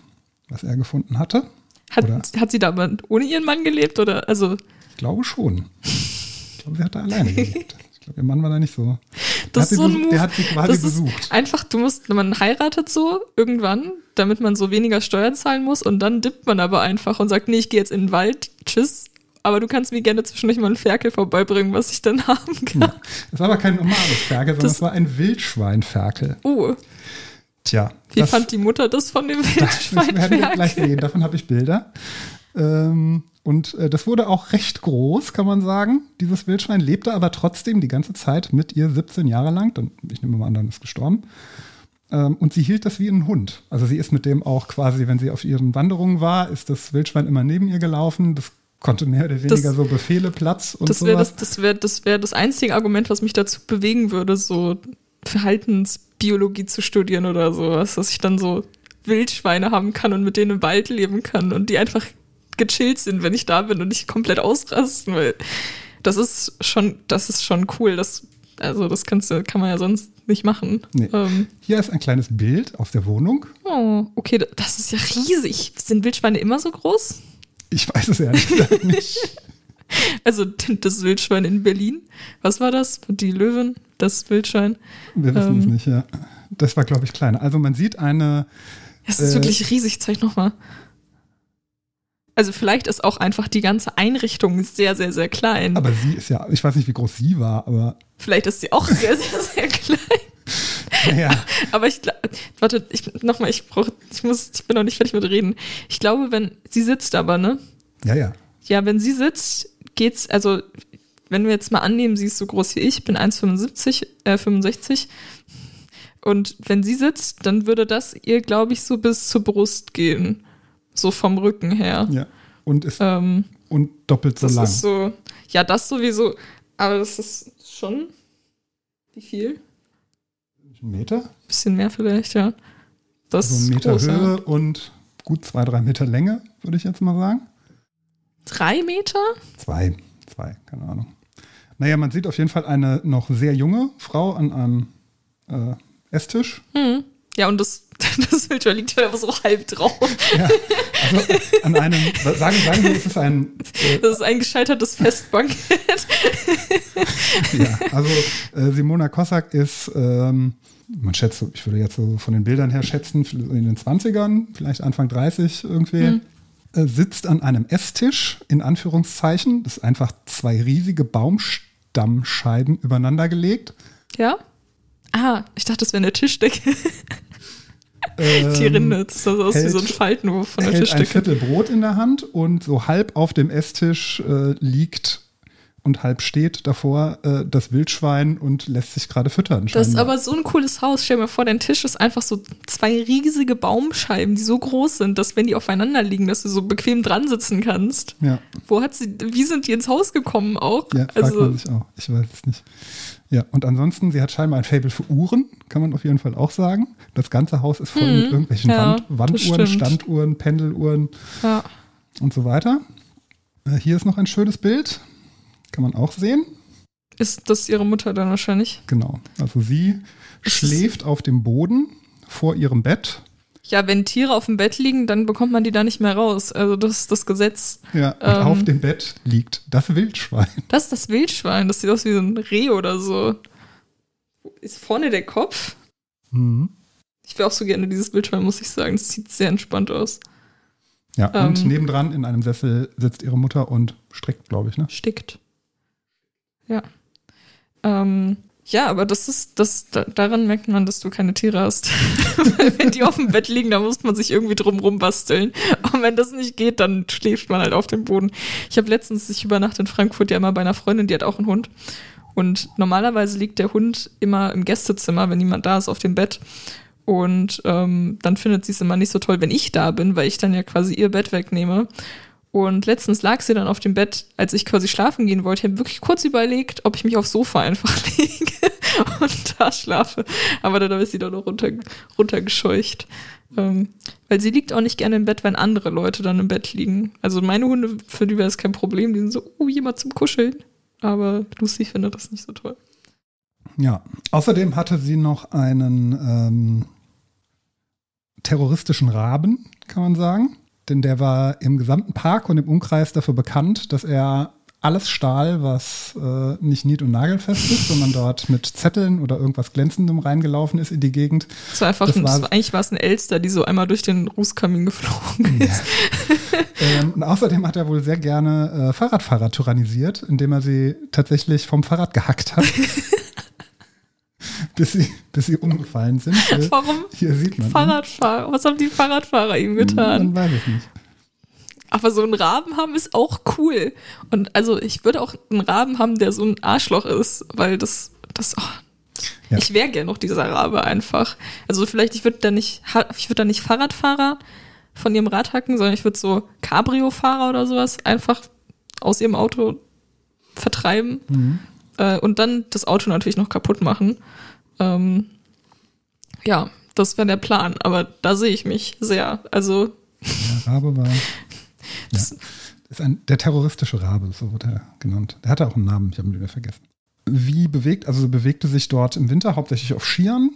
[SPEAKER 3] was er gefunden hatte.
[SPEAKER 4] Hat, hat sie da aber ohne ihren Mann gelebt oder also
[SPEAKER 3] Ich glaube schon. Ich glaube, sie hat da alleine gelebt. Ich glaube, ihr Mann war da nicht so. Der
[SPEAKER 4] das
[SPEAKER 3] hat
[SPEAKER 4] ist so ein
[SPEAKER 3] besucht-
[SPEAKER 4] Move.
[SPEAKER 3] Der hat sie quasi
[SPEAKER 4] das
[SPEAKER 3] besucht.
[SPEAKER 4] einfach, du musst, man heiratet so irgendwann, damit man so weniger Steuern zahlen muss und dann dippt man aber einfach und sagt, nee, ich gehe jetzt in den Wald, tschüss. Aber du kannst mir gerne zwischendurch mal einen Ferkel vorbeibringen, was ich dann haben kann.
[SPEAKER 3] Ja. Es war aber kein normales Ferkel, sondern
[SPEAKER 4] Das-
[SPEAKER 3] es war ein Wildschweinferkel.
[SPEAKER 4] Oh,
[SPEAKER 3] Tja,
[SPEAKER 4] wie
[SPEAKER 3] das,
[SPEAKER 4] fand die Mutter das von dem
[SPEAKER 3] das werden wir gleich
[SPEAKER 4] Wildschweinferkel?
[SPEAKER 3] sehen. Davon habe ich Bilder. Ähm, und äh, das wurde auch recht groß, kann man sagen. Dieses Wildschwein lebte aber trotzdem die ganze Zeit mit ihr 17 Jahre lang. Dann, ich nehme mal an, dann ist gestorben. Ähm, und sie hielt das wie ein Hund. Also sie ist mit dem auch quasi, wenn sie auf ihren Wanderungen war, ist das Wildschwein immer neben ihr gelaufen. Das konnte mehr oder weniger
[SPEAKER 4] Das-
[SPEAKER 3] so Befehle, Platz und
[SPEAKER 4] Das wäre
[SPEAKER 3] sowas.
[SPEAKER 4] das, das, wär, das, wär das einzige Argument, was mich dazu bewegen würde, so Verhaltensbiologie zu studieren oder sowas, dass ich dann so Wildschweine haben kann und mit denen im Wald leben kann und die einfach gechillt sind, wenn ich da bin und nicht komplett ausrasten, weil das ist schon, das ist schon cool. Das, also das kannst du, kann man ja sonst nicht machen.
[SPEAKER 3] Nee.
[SPEAKER 4] Ähm,
[SPEAKER 3] Hier ist ein kleines Bild aus der Wohnung.
[SPEAKER 4] oh, okay, das ist ja riesig. Sind Wildschweine immer so groß?
[SPEAKER 3] Ich weiß es ehrlich gesagt nicht.
[SPEAKER 4] Also das Wildschwein in Berlin. Was war das? Die Löwen, das Wildschwein.
[SPEAKER 3] Wir wissen es
[SPEAKER 4] Ähm.
[SPEAKER 3] nicht, ja. Das war, glaube ich, kleiner. Also man sieht eine,
[SPEAKER 4] Es ist
[SPEAKER 3] Äh,
[SPEAKER 4] wirklich riesig, zeig nochmal. Also vielleicht ist auch einfach die ganze Einrichtung sehr, sehr, sehr klein.
[SPEAKER 3] aber sie ist ja, ich weiß nicht, wie groß sie war, aber
[SPEAKER 4] vielleicht ist sie auch sehr, sehr, sehr klein.
[SPEAKER 3] naja,
[SPEAKER 4] Aber ich glaube, warte, ich nochmal, ich brauche, ich muss, ich bin noch nicht fertig mit reden. Ich glaube, wenn sie sitzt aber, ne?
[SPEAKER 3] ja, ja.
[SPEAKER 4] Ja, wenn sie sitzt, geht's, also wenn wir jetzt mal annehmen, sie ist so groß wie ich, ich bin 1,75, äh, 65. Und wenn sie sitzt, dann würde das ihr, glaube ich, so bis zur Brust gehen. So vom Rücken her.
[SPEAKER 3] ja. Und ist
[SPEAKER 4] Ähm,
[SPEAKER 3] und doppelt so
[SPEAKER 4] das
[SPEAKER 3] lang.
[SPEAKER 4] ist so, ja, das sowieso, aber das ist schon, wie viel?
[SPEAKER 3] Ein Meter?
[SPEAKER 4] Bisschen mehr vielleicht, ja. Das
[SPEAKER 3] So ein Meter
[SPEAKER 4] groß, ja.
[SPEAKER 3] Höhe und gut zwei, drei Meter Länge, würde ich jetzt mal sagen.
[SPEAKER 4] Drei Meter?
[SPEAKER 3] Zwei, zwei, keine Ahnung. Naja, man sieht auf jeden Fall eine noch sehr junge Frau an einem äh, Esstisch.
[SPEAKER 4] Hm. Ja, und das, das Wildschwein liegt ja aber so halb drauf.
[SPEAKER 3] Ja, also an einem, sagen, sagen wir, es ist ein, äh,
[SPEAKER 4] Das ist ein gescheitertes Festbankett.
[SPEAKER 3] ja, also äh, Simona Kossak ist, ähm, man schätzt, ich würde jetzt so von den Bildern her schätzen, in den 20ern, vielleicht Anfang 30 irgendwie, äh, sitzt an einem Esstisch, in Anführungszeichen. Das ist einfach zwei riesige Baumstammscheiben übereinander gelegt.
[SPEAKER 4] Ja? Ah, ich dachte, das wäre eine Tischdecke.
[SPEAKER 3] Ähm,
[SPEAKER 4] Die Rinde. Das sah so aus wie
[SPEAKER 3] hält-
[SPEAKER 4] so ein Faltenwurf von der
[SPEAKER 3] hält ein
[SPEAKER 4] Tischdecke.
[SPEAKER 3] Viertel Brot in der Hand und so halb auf dem Esstisch äh, liegt und halb steht davor äh, das Wildschwein und lässt sich gerade füttern.
[SPEAKER 4] Das ist aber so ein cooles Haus. Stell dir mal vor, dein Tisch ist einfach so zwei riesige Baumscheiben, die so groß sind, dass wenn die aufeinander liegen, dass du so bequem dran sitzen kannst.
[SPEAKER 3] ja,
[SPEAKER 4] Wo hat sie, wie sind die ins Haus gekommen auch?
[SPEAKER 3] ja fragt
[SPEAKER 4] also,
[SPEAKER 3] man sich auch. Ich weiß es nicht. Ja, und ansonsten, sie hat scheinbar ein Faible für Uhren, kann man auf jeden Fall auch sagen. Das ganze Haus ist voll mit irgendwelchen
[SPEAKER 4] Hm, ja,
[SPEAKER 3] Wand, Wanduhren. Standuhren, Pendeluhren
[SPEAKER 4] ja.
[SPEAKER 3] und so weiter. Äh, hier ist noch ein schönes Bild. Kann man auch sehen.
[SPEAKER 4] Ist das ihre Mutter dann wahrscheinlich?
[SPEAKER 3] Genau. Also sie
[SPEAKER 4] ist-
[SPEAKER 3] schläft auf dem Boden vor ihrem Bett.
[SPEAKER 4] Ja, wenn Tiere auf dem Bett liegen, dann bekommt man die da nicht mehr raus. Also das ist das Gesetz.
[SPEAKER 3] Ja, und
[SPEAKER 4] Ähm.
[SPEAKER 3] auf dem Bett liegt das Wildschwein.
[SPEAKER 4] Das ist das Wildschwein. Das sieht aus wie so ein Reh oder so. Ist vorne der Kopf?
[SPEAKER 3] Mhm.
[SPEAKER 4] Ich wäre auch so gerne dieses Wildschwein, muss ich sagen. Das sieht sehr entspannt aus.
[SPEAKER 3] Ja, und
[SPEAKER 4] Ähm.
[SPEAKER 3] nebendran in einem Sessel sitzt ihre Mutter und strickt, glaube ich, ne?
[SPEAKER 4] Stickt. Ja. Ähm, ja, aber das ist, das, da, daran merkt man, dass du keine Tiere hast. Wenn die auf dem Bett liegen, dann muss man sich irgendwie drum rumbasteln. Und wenn das nicht geht, dann schläft man halt auf dem Boden. Ich habe letztens, ich übernachte in Frankfurt ja immer bei einer Freundin, die hat auch einen Hund. Und normalerweise liegt der Hund immer im Gästezimmer, wenn niemand da ist, auf dem Bett. Und ähm, dann findet sie es immer nicht so toll, wenn ich da bin, weil ich dann ja quasi ihr Bett wegnehme. Und letztens lag sie dann auf dem Bett, als ich quasi schlafen gehen wollte. Ich habe wirklich kurz überlegt, ob ich mich aufs Sofa einfach lege. und da schlafe. Aber dann habe ich sie doch noch runter, runtergescheucht. Ähm, weil sie liegt auch nicht gerne im Bett, wenn andere Leute dann im Bett liegen. Also meine Hunde, für die wäre es kein Problem. Die sind so, oh, jemand zum Kuscheln. Aber Lucy findet das nicht so toll.
[SPEAKER 3] Ja, außerdem hatte sie noch einen ähm, terroristischen Raben, kann man sagen. Denn der war im gesamten Park und im Umkreis dafür bekannt, dass er alles stahl, was äh, nicht nied- und nagelfest ist, sondern dort mit Zetteln oder irgendwas Glänzendem reingelaufen ist in die Gegend.
[SPEAKER 4] Das war einfach, das ein, war, das eigentlich war es ein Elster, die so einmal durch den Rußkamin geflogen ist.
[SPEAKER 3] Ja. ähm, und außerdem hat er wohl sehr gerne äh, Fahrradfahrer tyrannisiert, indem er sie tatsächlich vom Fahrrad gehackt hat. bis sie, bis sie umgefallen sind.
[SPEAKER 4] Hier, Warum?
[SPEAKER 3] Hier sieht man.
[SPEAKER 4] Fahrradfahrer. Was haben die Fahrradfahrer ihm getan?
[SPEAKER 3] Man weiß es nicht.
[SPEAKER 4] Aber so einen Raben haben ist auch cool. Und also ich würde auch einen Raben haben, der so ein Arschloch ist, weil das, das, oh, ja. ich wäre gern noch dieser Rabe einfach. Also vielleicht, ich würde da nicht, ich würde da nicht Fahrradfahrer von ihrem Rad hacken, sondern ich würde so Cabrio-Fahrer oder sowas einfach aus ihrem Auto vertreiben mhm. äh, und dann das Auto natürlich noch kaputt machen. Ähm, ja, das wäre der Plan, aber da sehe ich mich sehr. Also.
[SPEAKER 3] Der Rabe war. Das ja. ist ein, der terroristische Rabe, so wurde er genannt. Der hatte auch einen Namen, ich habe ihn wieder vergessen. Wie bewegt, also bewegte sich dort im Winter hauptsächlich auf Skiern,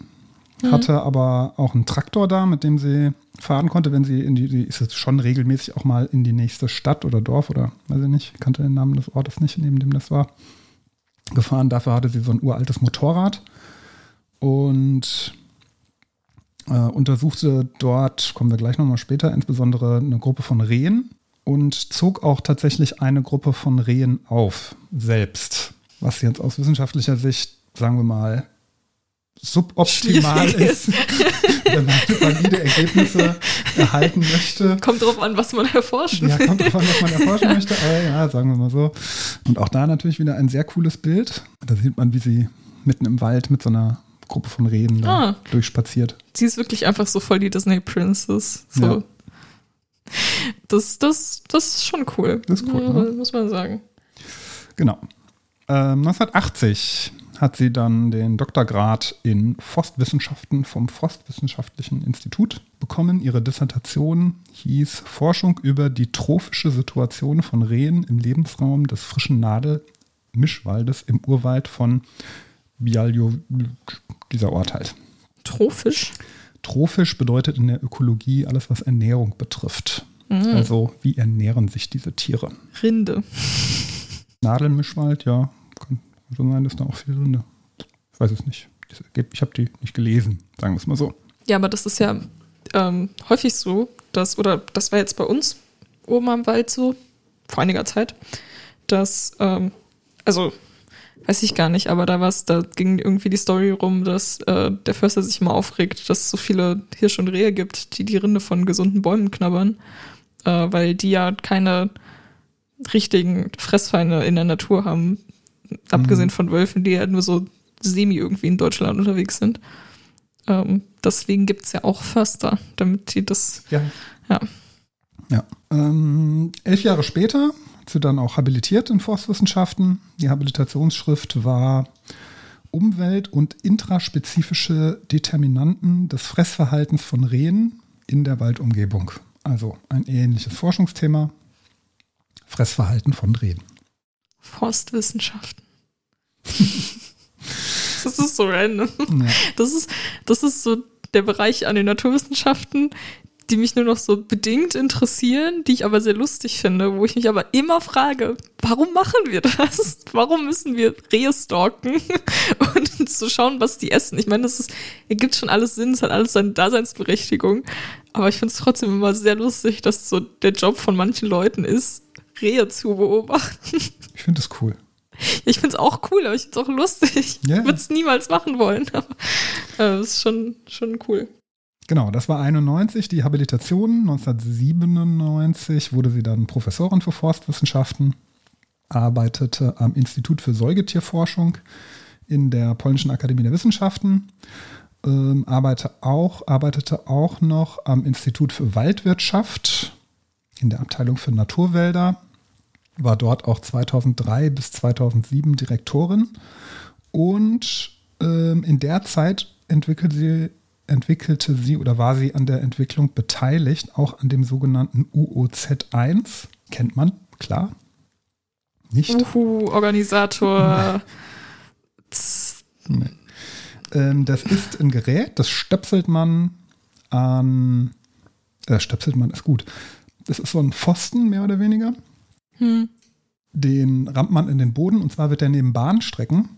[SPEAKER 3] mhm. hatte aber auch einen Traktor da, mit dem sie fahren konnte, wenn sie in die, die ist schon regelmäßig auch mal in die nächste Stadt oder Dorf oder weiß ich nicht, kannte den Namen des Ortes nicht, neben dem das war, gefahren. Dafür hatte sie so ein uraltes Motorrad und äh, untersuchte dort, kommen wir gleich nochmal später, insbesondere eine Gruppe von Rehen und zog auch tatsächlich eine Gruppe von Rehen auf, selbst. Was jetzt aus wissenschaftlicher Sicht, sagen wir mal, suboptimal Schwierig. ist, wenn man valide Ergebnisse erhalten möchte.
[SPEAKER 4] Kommt drauf an, was man erforschen
[SPEAKER 3] Ja, kommt drauf an, was man erforschen möchte, aber ja, sagen wir mal so. Und auch da natürlich wieder ein sehr cooles Bild. Da sieht man, wie sie mitten im Wald mit so einer Gruppe von Rehen ah. durchspaziert.
[SPEAKER 4] Sie ist wirklich einfach so voll die Disney Princess. So. Ja. Das, das, das ist schon cool.
[SPEAKER 3] Das ist cool, ja, ne?
[SPEAKER 4] muss man sagen.
[SPEAKER 3] Genau. Ähm, 1980 hat sie dann den Doktorgrad in Forstwissenschaften vom Forstwissenschaftlichen Institut bekommen. Ihre Dissertation hieß Forschung über die trophische Situation von Rehen im Lebensraum des frischen Nadelmischwaldes im Urwald von Bialjo, dieser Ort halt.
[SPEAKER 4] Trophisch?
[SPEAKER 3] Trophisch bedeutet in der Ökologie alles, was Ernährung betrifft. Mhm. Also, wie ernähren sich diese Tiere?
[SPEAKER 4] Rinde.
[SPEAKER 3] Nadelmischwald, ja. Kann so sein, dass da auch viel Rinde. Ich weiß es nicht. Ich habe die nicht gelesen, sagen wir es mal so.
[SPEAKER 4] Ja, aber das ist ja ähm, häufig so, dass, oder das war jetzt bei uns oben am Wald so, vor einiger Zeit, dass, ähm, also weiß ich gar nicht, aber da war's, da ging irgendwie die Story rum, dass äh, der Förster sich immer aufregt, dass es so viele Hirsche und Rehe gibt, die die Rinde von gesunden Bäumen knabbern, äh, weil die ja keine richtigen Fressfeinde in der Natur haben, mhm. abgesehen von Wölfen, die ja nur so semi irgendwie in Deutschland unterwegs sind. Ähm, deswegen gibt es ja auch Förster, damit die das.
[SPEAKER 3] Ja.
[SPEAKER 4] Ja.
[SPEAKER 3] ja. Ähm, elf Jahre später sie dann auch habilitiert in Forstwissenschaften. Die Habilitationsschrift war Umwelt- und intraspezifische Determinanten des Fressverhaltens von Rehen in der Waldumgebung. Also ein ähnliches Forschungsthema. Fressverhalten von Rehen.
[SPEAKER 4] Forstwissenschaften. das ist so random. Ja. Das, ist, das ist so der Bereich an den Naturwissenschaften, die mich nur noch so bedingt interessieren, die ich aber sehr lustig finde, wo ich mich aber immer frage, warum machen wir das? Warum müssen wir Rehe stalken und zu schauen, was die essen? Ich meine, das ist, ergibt schon alles Sinn, es hat alles seine Daseinsberechtigung, aber ich finde es trotzdem immer sehr lustig, dass so der Job von manchen Leuten ist, Rehe zu beobachten.
[SPEAKER 3] Ich finde das cool.
[SPEAKER 4] Ich finde es auch cool, aber ich finde es auch lustig. Yeah. Ich würde es niemals machen wollen, aber äh, ist schon, schon cool.
[SPEAKER 3] Genau, das war 91 die Habilitation. 1997 wurde sie dann Professorin für Forstwissenschaften, arbeitete am Institut für Säugetierforschung in der Polnischen Akademie der Wissenschaften, ähm, arbeitete, auch, arbeitete auch noch am Institut für Waldwirtschaft in der Abteilung für Naturwälder, war dort auch 2003 bis 2007 Direktorin und ähm, in der Zeit entwickelte sie, entwickelte sie oder war sie an der Entwicklung beteiligt, auch an dem sogenannten UOZ1. Kennt man, klar. Nicht?
[SPEAKER 4] Uhu, Organisator.
[SPEAKER 3] Nee. Ähm, das ist ein Gerät, das stöpselt man an. Äh, stöpselt man ist gut. Das ist so ein Pfosten, mehr oder weniger.
[SPEAKER 4] Hm.
[SPEAKER 3] Den rammt man in den Boden und zwar wird der neben Bahnstrecken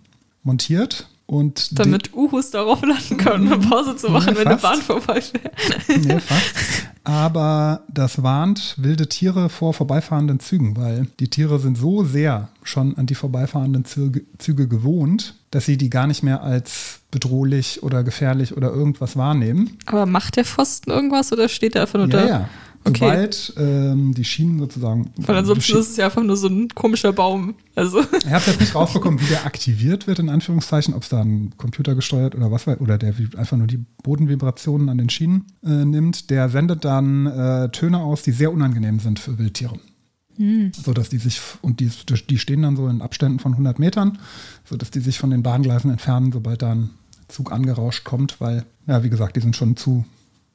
[SPEAKER 3] montiert. Und
[SPEAKER 4] Damit Uhus darauf landen können, eine Pause zu machen,
[SPEAKER 3] Ja,
[SPEAKER 4] wenn eine. Bahn vorbeifährt.
[SPEAKER 3] nee, fast. Aber das warnt wilde Tiere vor vorbeifahrenden Zügen, weil die Tiere sind so sehr schon an die vorbeifahrenden Züge, Züge gewohnt, dass sie die gar nicht mehr als bedrohlich oder gefährlich oder irgendwas wahrnehmen.
[SPEAKER 4] Aber macht der Pfosten irgendwas oder steht er einfach nur
[SPEAKER 3] Ja,
[SPEAKER 4] da?
[SPEAKER 3] ja.
[SPEAKER 4] Okay.
[SPEAKER 3] Sobald ähm, die Schienen sozusagen.
[SPEAKER 4] Weil ansonsten ist es ja einfach nur so ein komischer Baum. Also,
[SPEAKER 3] Ich habe jetzt nicht rausbekommen, wie der aktiviert wird, in Anführungszeichen, ob es da ein Computer gesteuert oder was, weiß- oder der einfach nur die Bodenvibrationen an den Schienen äh, nimmt. Der sendet dann äh, Töne aus, die sehr unangenehm sind für Wildtiere. So dass die sich, und die, die stehen dann so in Abständen von 100 Metern, so dass die sich von den Bahngleisen entfernen, sobald da ein Zug angerauscht kommt, weil, ja, wie gesagt, die sind schon zu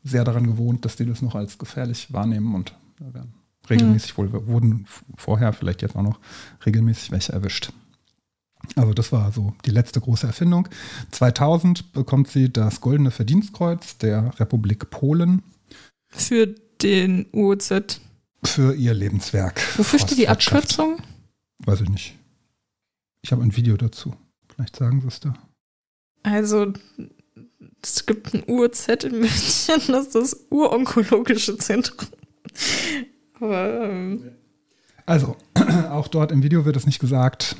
[SPEAKER 3] sehr daran gewohnt, dass die das noch als gefährlich wahrnehmen und da werden regelmäßig wohl, wurden vorher vielleicht jetzt auch noch regelmäßig welche erwischt. Also das war so die letzte große Erfindung. 2000 bekommt sie das Goldene Verdienstkreuz der Republik Polen
[SPEAKER 4] für den UOZ.
[SPEAKER 3] für ihr Lebenswerk.
[SPEAKER 4] Wofür steht die. Abkürzung?
[SPEAKER 3] Weiß ich nicht. Ich habe ein Video dazu. Vielleicht sagen sie es da.
[SPEAKER 4] Also, es gibt ein UOZ in München, das ist das Uronkologische Zentrum. Aber, ähm,
[SPEAKER 3] Also, auch dort im Video wird es nicht gesagt,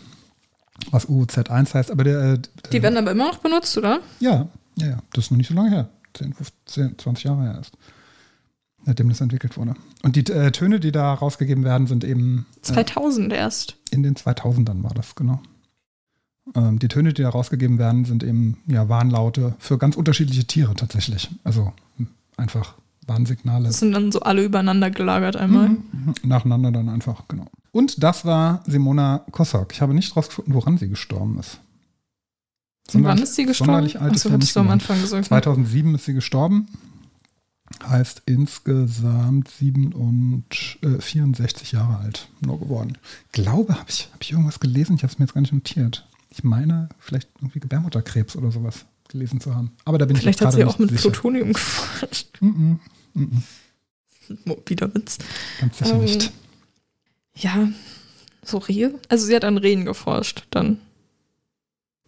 [SPEAKER 3] was UZ1 heißt, aber der, äh,
[SPEAKER 4] die werden aber immer noch benutzt, oder?
[SPEAKER 3] ja, ja, ja, das ist noch nicht so lange her. 10, 15, 20 Jahre her erst. Seitdem das entwickelt wurde. Und die äh, Töne, die da rausgegeben werden, sind eben äh,
[SPEAKER 4] 2000 erst.
[SPEAKER 3] in den 2000ern war das, genau. Ähm, die Töne, die da rausgegeben werden, sind eben ja, Warnlaute für ganz unterschiedliche Tiere tatsächlich. Also hm, einfach Warnsignale.
[SPEAKER 4] Das sind dann so alle übereinander gelagert einmal.
[SPEAKER 3] Mhm. Nacheinander dann einfach, genau. Und das war Simona Kossak. Ich habe nicht rausgefunden, woran sie gestorben ist.
[SPEAKER 4] Und wann ist sie gestorben? Achso, hattest du am. Anfang gesagt.
[SPEAKER 3] 2007 ist sie gestorben. Heißt insgesamt 7 und äh, 64 Jahre alt nur geworden. Glaube, habe ich, hab ich irgendwas gelesen? Ich habe es mir jetzt gar nicht notiert. Ich meine, vielleicht irgendwie Gebärmutterkrebs oder sowas gelesen zu haben. Aber da bin
[SPEAKER 4] Vielleicht
[SPEAKER 3] ich
[SPEAKER 4] hat
[SPEAKER 3] jetzt
[SPEAKER 4] sie auch mit
[SPEAKER 3] sicher.
[SPEAKER 4] Plutonium geforscht.
[SPEAKER 3] Mm -mm, mm -mm,
[SPEAKER 4] Wieder Witz.
[SPEAKER 3] ganz sicher
[SPEAKER 4] Ähm,
[SPEAKER 3] nicht.
[SPEAKER 4] Ja, so Rehe? Also sie hat an Rehen geforscht dann.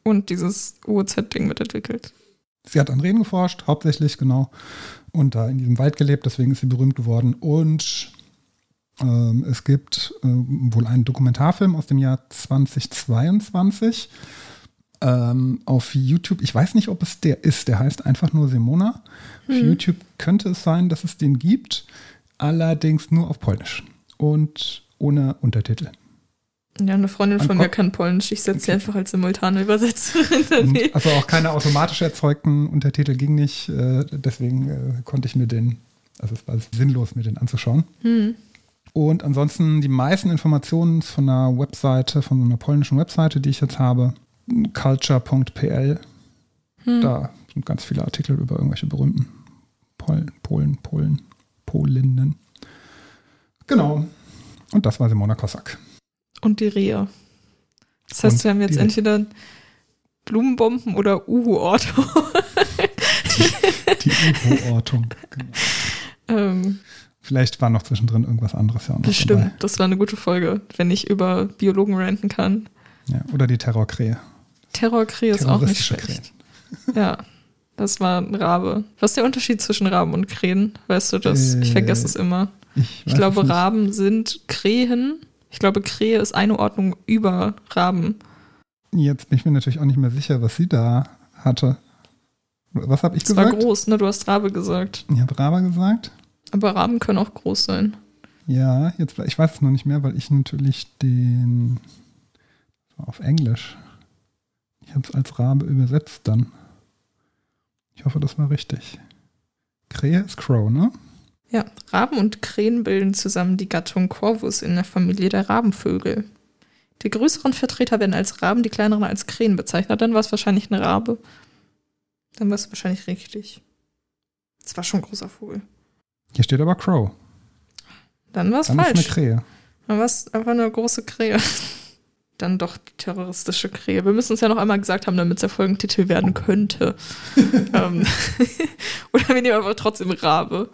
[SPEAKER 4] Und dieses UOZ-Ding mitentwickelt.
[SPEAKER 3] Sie hat an Rehen geforscht, hauptsächlich, genau. Und da in diesem Wald gelebt, deswegen ist sie berühmt geworden. Und es gibt ähm, wohl einen Dokumentarfilm aus dem Jahr 2022 ähm, auf YouTube. Ich weiß nicht, ob es der ist. Der heißt einfach nur Simona. Auf
[SPEAKER 4] Hm.
[SPEAKER 3] YouTube könnte es sein, dass es den gibt. Allerdings nur auf Polnisch und ohne Untertitel.
[SPEAKER 4] Ja, eine Freundin
[SPEAKER 3] An
[SPEAKER 4] von mir kann Polnisch. Ich setze sie einfach als simultane Übersetzerin daneben.
[SPEAKER 3] Also auch keine automatisch erzeugten Untertitel ging nicht. Äh, deswegen äh, konnte ich mir den, also es war sinnlos, mir den anzuschauen.
[SPEAKER 4] Hm.
[SPEAKER 3] Und ansonsten die meisten Informationen von einer Webseite, von einer polnischen Webseite, die ich jetzt habe, culture.pl.
[SPEAKER 4] Hm.
[SPEAKER 3] Da sind ganz viele Artikel über irgendwelche berühmten Polen, Polen, Polen, Polinnen. Genau. Und das war Simona Kossak.
[SPEAKER 4] Und die Rehe. Das heißt,
[SPEAKER 3] Und
[SPEAKER 4] wir haben jetzt
[SPEAKER 3] die
[SPEAKER 4] entweder Blumenbomben oder Uhu-Orto.
[SPEAKER 3] Die UFO-Ortung. Genau.
[SPEAKER 4] ähm,
[SPEAKER 3] Vielleicht war noch zwischendrin irgendwas anderes ja auch noch
[SPEAKER 4] bestimmt.
[SPEAKER 3] dabei.
[SPEAKER 4] Das war eine gute Folge, wenn ich über Biologen ranten kann.
[SPEAKER 3] Ja, oder die Terrorkrähe.
[SPEAKER 4] Terrorkrähe ist auch nicht schlecht. Ja, das war ein Rabe. Was ist der Unterschied zwischen Raben und Krähen? Weißt du das? ich
[SPEAKER 3] Äh,
[SPEAKER 4] vergesse es immer.
[SPEAKER 3] Ich,
[SPEAKER 4] Ich glaube,
[SPEAKER 3] nicht.
[SPEAKER 4] Raben sind Krähen. Ich glaube, Krähe ist eine Ordnung über Raben.
[SPEAKER 3] Jetzt bin ich mir natürlich auch nicht mehr sicher, was sie da hatte. Was habe ich
[SPEAKER 4] war
[SPEAKER 3] gesagt?
[SPEAKER 4] groß, ne? Du hast Rabe gesagt.
[SPEAKER 3] Ich habe Raba gesagt.
[SPEAKER 4] Aber Raben können auch groß sein.
[SPEAKER 3] Ja, jetzt, ich weiß es noch nicht mehr, weil ich natürlich den auf Englisch. Ich habe es als Rabe übersetzt dann. Ich hoffe, das war richtig. Krähe ist Crow, ne?
[SPEAKER 4] Ja, Raben und Krähen bilden zusammen die Gattung Corvus in der Familie der Rabenvögel. Die größeren Vertreter werden als Raben, die kleineren als Krähen bezeichnet. Dann war es wahrscheinlich eine Rabe. Dann war es wahrscheinlich richtig. Das war schon ein großer Vogel.
[SPEAKER 3] Hier steht aber Crow.
[SPEAKER 4] Dann war es
[SPEAKER 3] Dann ist eine
[SPEAKER 4] falsch.
[SPEAKER 3] Krähe.
[SPEAKER 4] Dann war es einfach eine große Krähe. Dann doch die terroristische Krähe. Wir müssen es ja noch einmal gesagt haben, damit es der Folgentitel werden könnte. ähm, oder wir nehmen einfach trotzdem Rabe.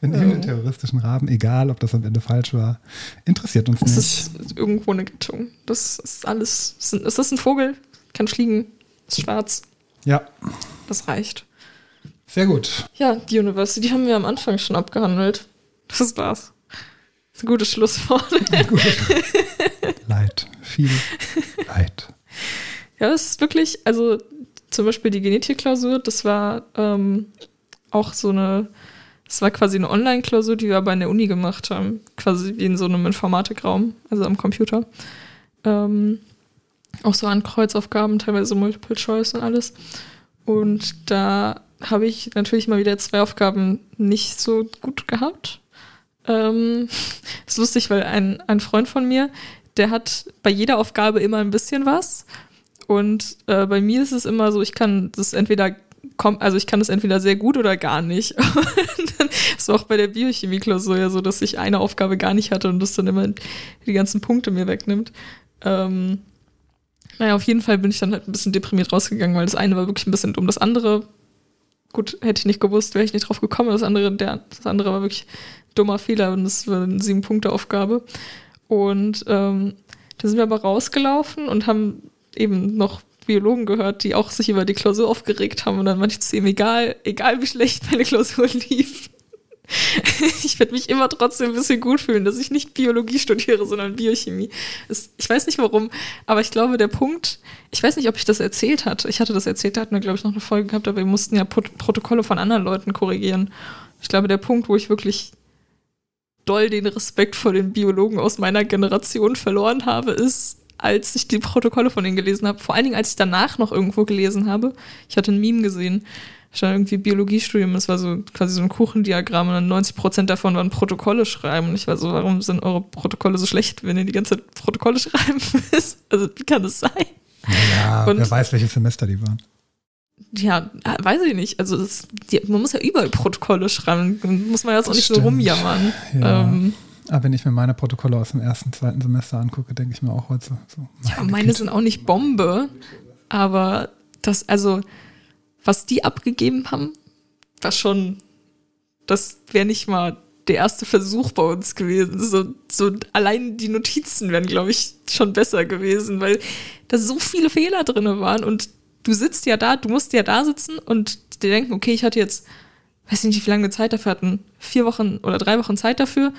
[SPEAKER 3] Wir nehmen den terroristischen Raben, egal ob das am Ende falsch war. Interessiert uns
[SPEAKER 4] Es
[SPEAKER 3] nicht.
[SPEAKER 4] ist irgendwo eine Gattung. Das ist alles. Es ist- ist ein Vogel, kann fliegen, ist schwarz.
[SPEAKER 3] Ja,
[SPEAKER 4] Das reicht.
[SPEAKER 3] Sehr gut.
[SPEAKER 4] Ja, die University haben wir am Anfang schon abgehandelt. Das war's. Das ist ein gutes Schlusswort.
[SPEAKER 3] Leid. Viel Leid.
[SPEAKER 4] Ja, das ist wirklich, also zum Beispiel die Genetikklausur, das war ähm, auch so eine, das war quasi eine Online-Klausur, die wir aber in der Uni gemacht haben. Quasi wie in so einem Informatikraum, also am Computer. Ähm, auch so an Kreuzaufgaben, teilweise Multiple Choice und alles. Und da habe ich natürlich mal wieder zwei Aufgaben nicht so gut gehabt. Ähm, ist lustig, weil ein, ein Freund von mir, der hat bei jeder Aufgabe immer ein bisschen was. Und äh, bei mir ist es immer so, ich kann das entweder also ich kann das entweder sehr gut oder gar nicht. Dann ist auch bei der Biochemie-Klausur ja so, dass ich eine Aufgabe gar nicht hatte und das dann immer die ganzen Punkte mir wegnimmt. Ähm, naja, auf jeden Fall bin ich dann halt ein bisschen deprimiert rausgegangen, weil das eine war wirklich ein bisschen dumm. Das andere, gut, hätte ich nicht gewusst, wäre ich nicht drauf gekommen. Das andere, der, das andere war wirklich dummer Fehler und das war eine Sieben-Punkte-Aufgabe. Und ähm, da sind wir aber rausgelaufen und haben eben noch Biologen gehört, die auch sich über die Klausur aufgeregt haben. Und dann meinte ich zu ihm, egal, egal wie schlecht meine Klausur lief. Ich werde mich immer trotzdem ein bisschen gut fühlen, dass ich nicht Biologie studiere, sondern Biochemie. Es, ich weiß nicht warum, aber ich glaube, der Punkt, ich weiß nicht, ob ich das erzählt hatte. Ich hatte das erzählt, da hatten wir, glaube ich, noch eine Folge gehabt, aber wir mussten ja Prot Protokolle von anderen Leuten korrigieren. Ich glaube, der Punkt, wo ich wirklich doll den Respekt vor den Biologen aus meiner Generation verloren habe, ist, als ich die Protokolle von denen gelesen habe. Vor allen Dingen, als ich danach noch irgendwo gelesen habe. Ich hatte ein Meme gesehen, stand irgendwie Biologiestudium, es war so quasi so ein Kuchendiagramm und dann 90 Prozent davon waren Protokolle schreiben. Und ich war so, warum sind eure Protokolle so schlecht, wenn ihr die ganze Zeit Protokolle schreiben müsst? Also, wie kann das sein?
[SPEAKER 3] Naja,
[SPEAKER 4] Und-
[SPEAKER 3] wer weiß, welches Semester die waren.
[SPEAKER 4] Ja, weiß ich nicht. Also das, die, man muss ja überall Protokolle schreiben. Muss man ja jetzt auch
[SPEAKER 3] Das
[SPEAKER 4] nicht so rumjammern.
[SPEAKER 3] Ja.
[SPEAKER 4] Ähm,
[SPEAKER 3] Aber wenn ich mir meine Protokolle aus dem ersten, zweiten Semester angucke, denke ich mir auch heute so. so
[SPEAKER 4] ja,
[SPEAKER 3] meine
[SPEAKER 4] meine
[SPEAKER 3] Güte.
[SPEAKER 4] sind auch nicht Bombe, aber das, also, was die abgegeben haben, war schon, das wäre nicht mal der erste Versuch bei uns gewesen. So, so allein die Notizen wären, glaube ich, schon besser gewesen, weil da so viele Fehler drin waren und du sitzt ja da, du musst ja da sitzen und dir denken, okay, ich hatte jetzt, weiß nicht, wie lange wir Zeit dafür hatten, vier Wochen oder drei Wochen Zeit dafür.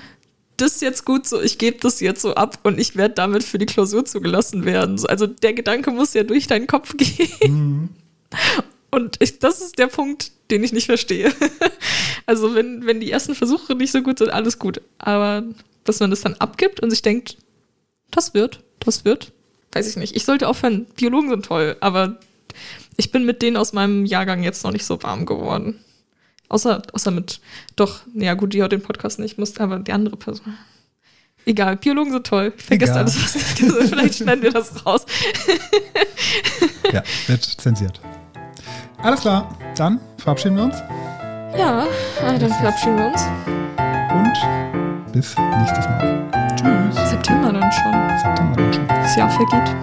[SPEAKER 4] Das ist jetzt gut so, ich gebe das jetzt so ab und ich werde damit für die Klausur zugelassen werden. So, Also der Gedanke muss ja durch deinen Kopf gehen. Und ich, das ist der Punkt, den ich nicht verstehe. Also wenn, wenn die ersten Versuche nicht so gut sind, alles gut. Aber dass man das dann abgibt und sich denkt, das wird, das wird, weiß ich nicht. Ich sollte aufhören, Biologen sind toll, aber ich bin mit denen aus meinem Jahrgang jetzt noch nicht so warm geworden. Außer, außer mit, doch, ja gut, die hört den Podcast nicht, muss, aber die andere Person. Egal, Biologen sind toll. Vergesst
[SPEAKER 3] Egal.
[SPEAKER 4] alles, was ich gesagt habe. Vielleicht schneiden wir das raus.
[SPEAKER 3] Ja, wird zensiert. Alles klar, dann verabschieden wir uns
[SPEAKER 4] Ja, ah, dann verabschieden wir uns.
[SPEAKER 3] und bis nächstes Mal. Tschüss.
[SPEAKER 4] September dann schon.
[SPEAKER 3] September dann schon.
[SPEAKER 4] Das Jahr vergeht.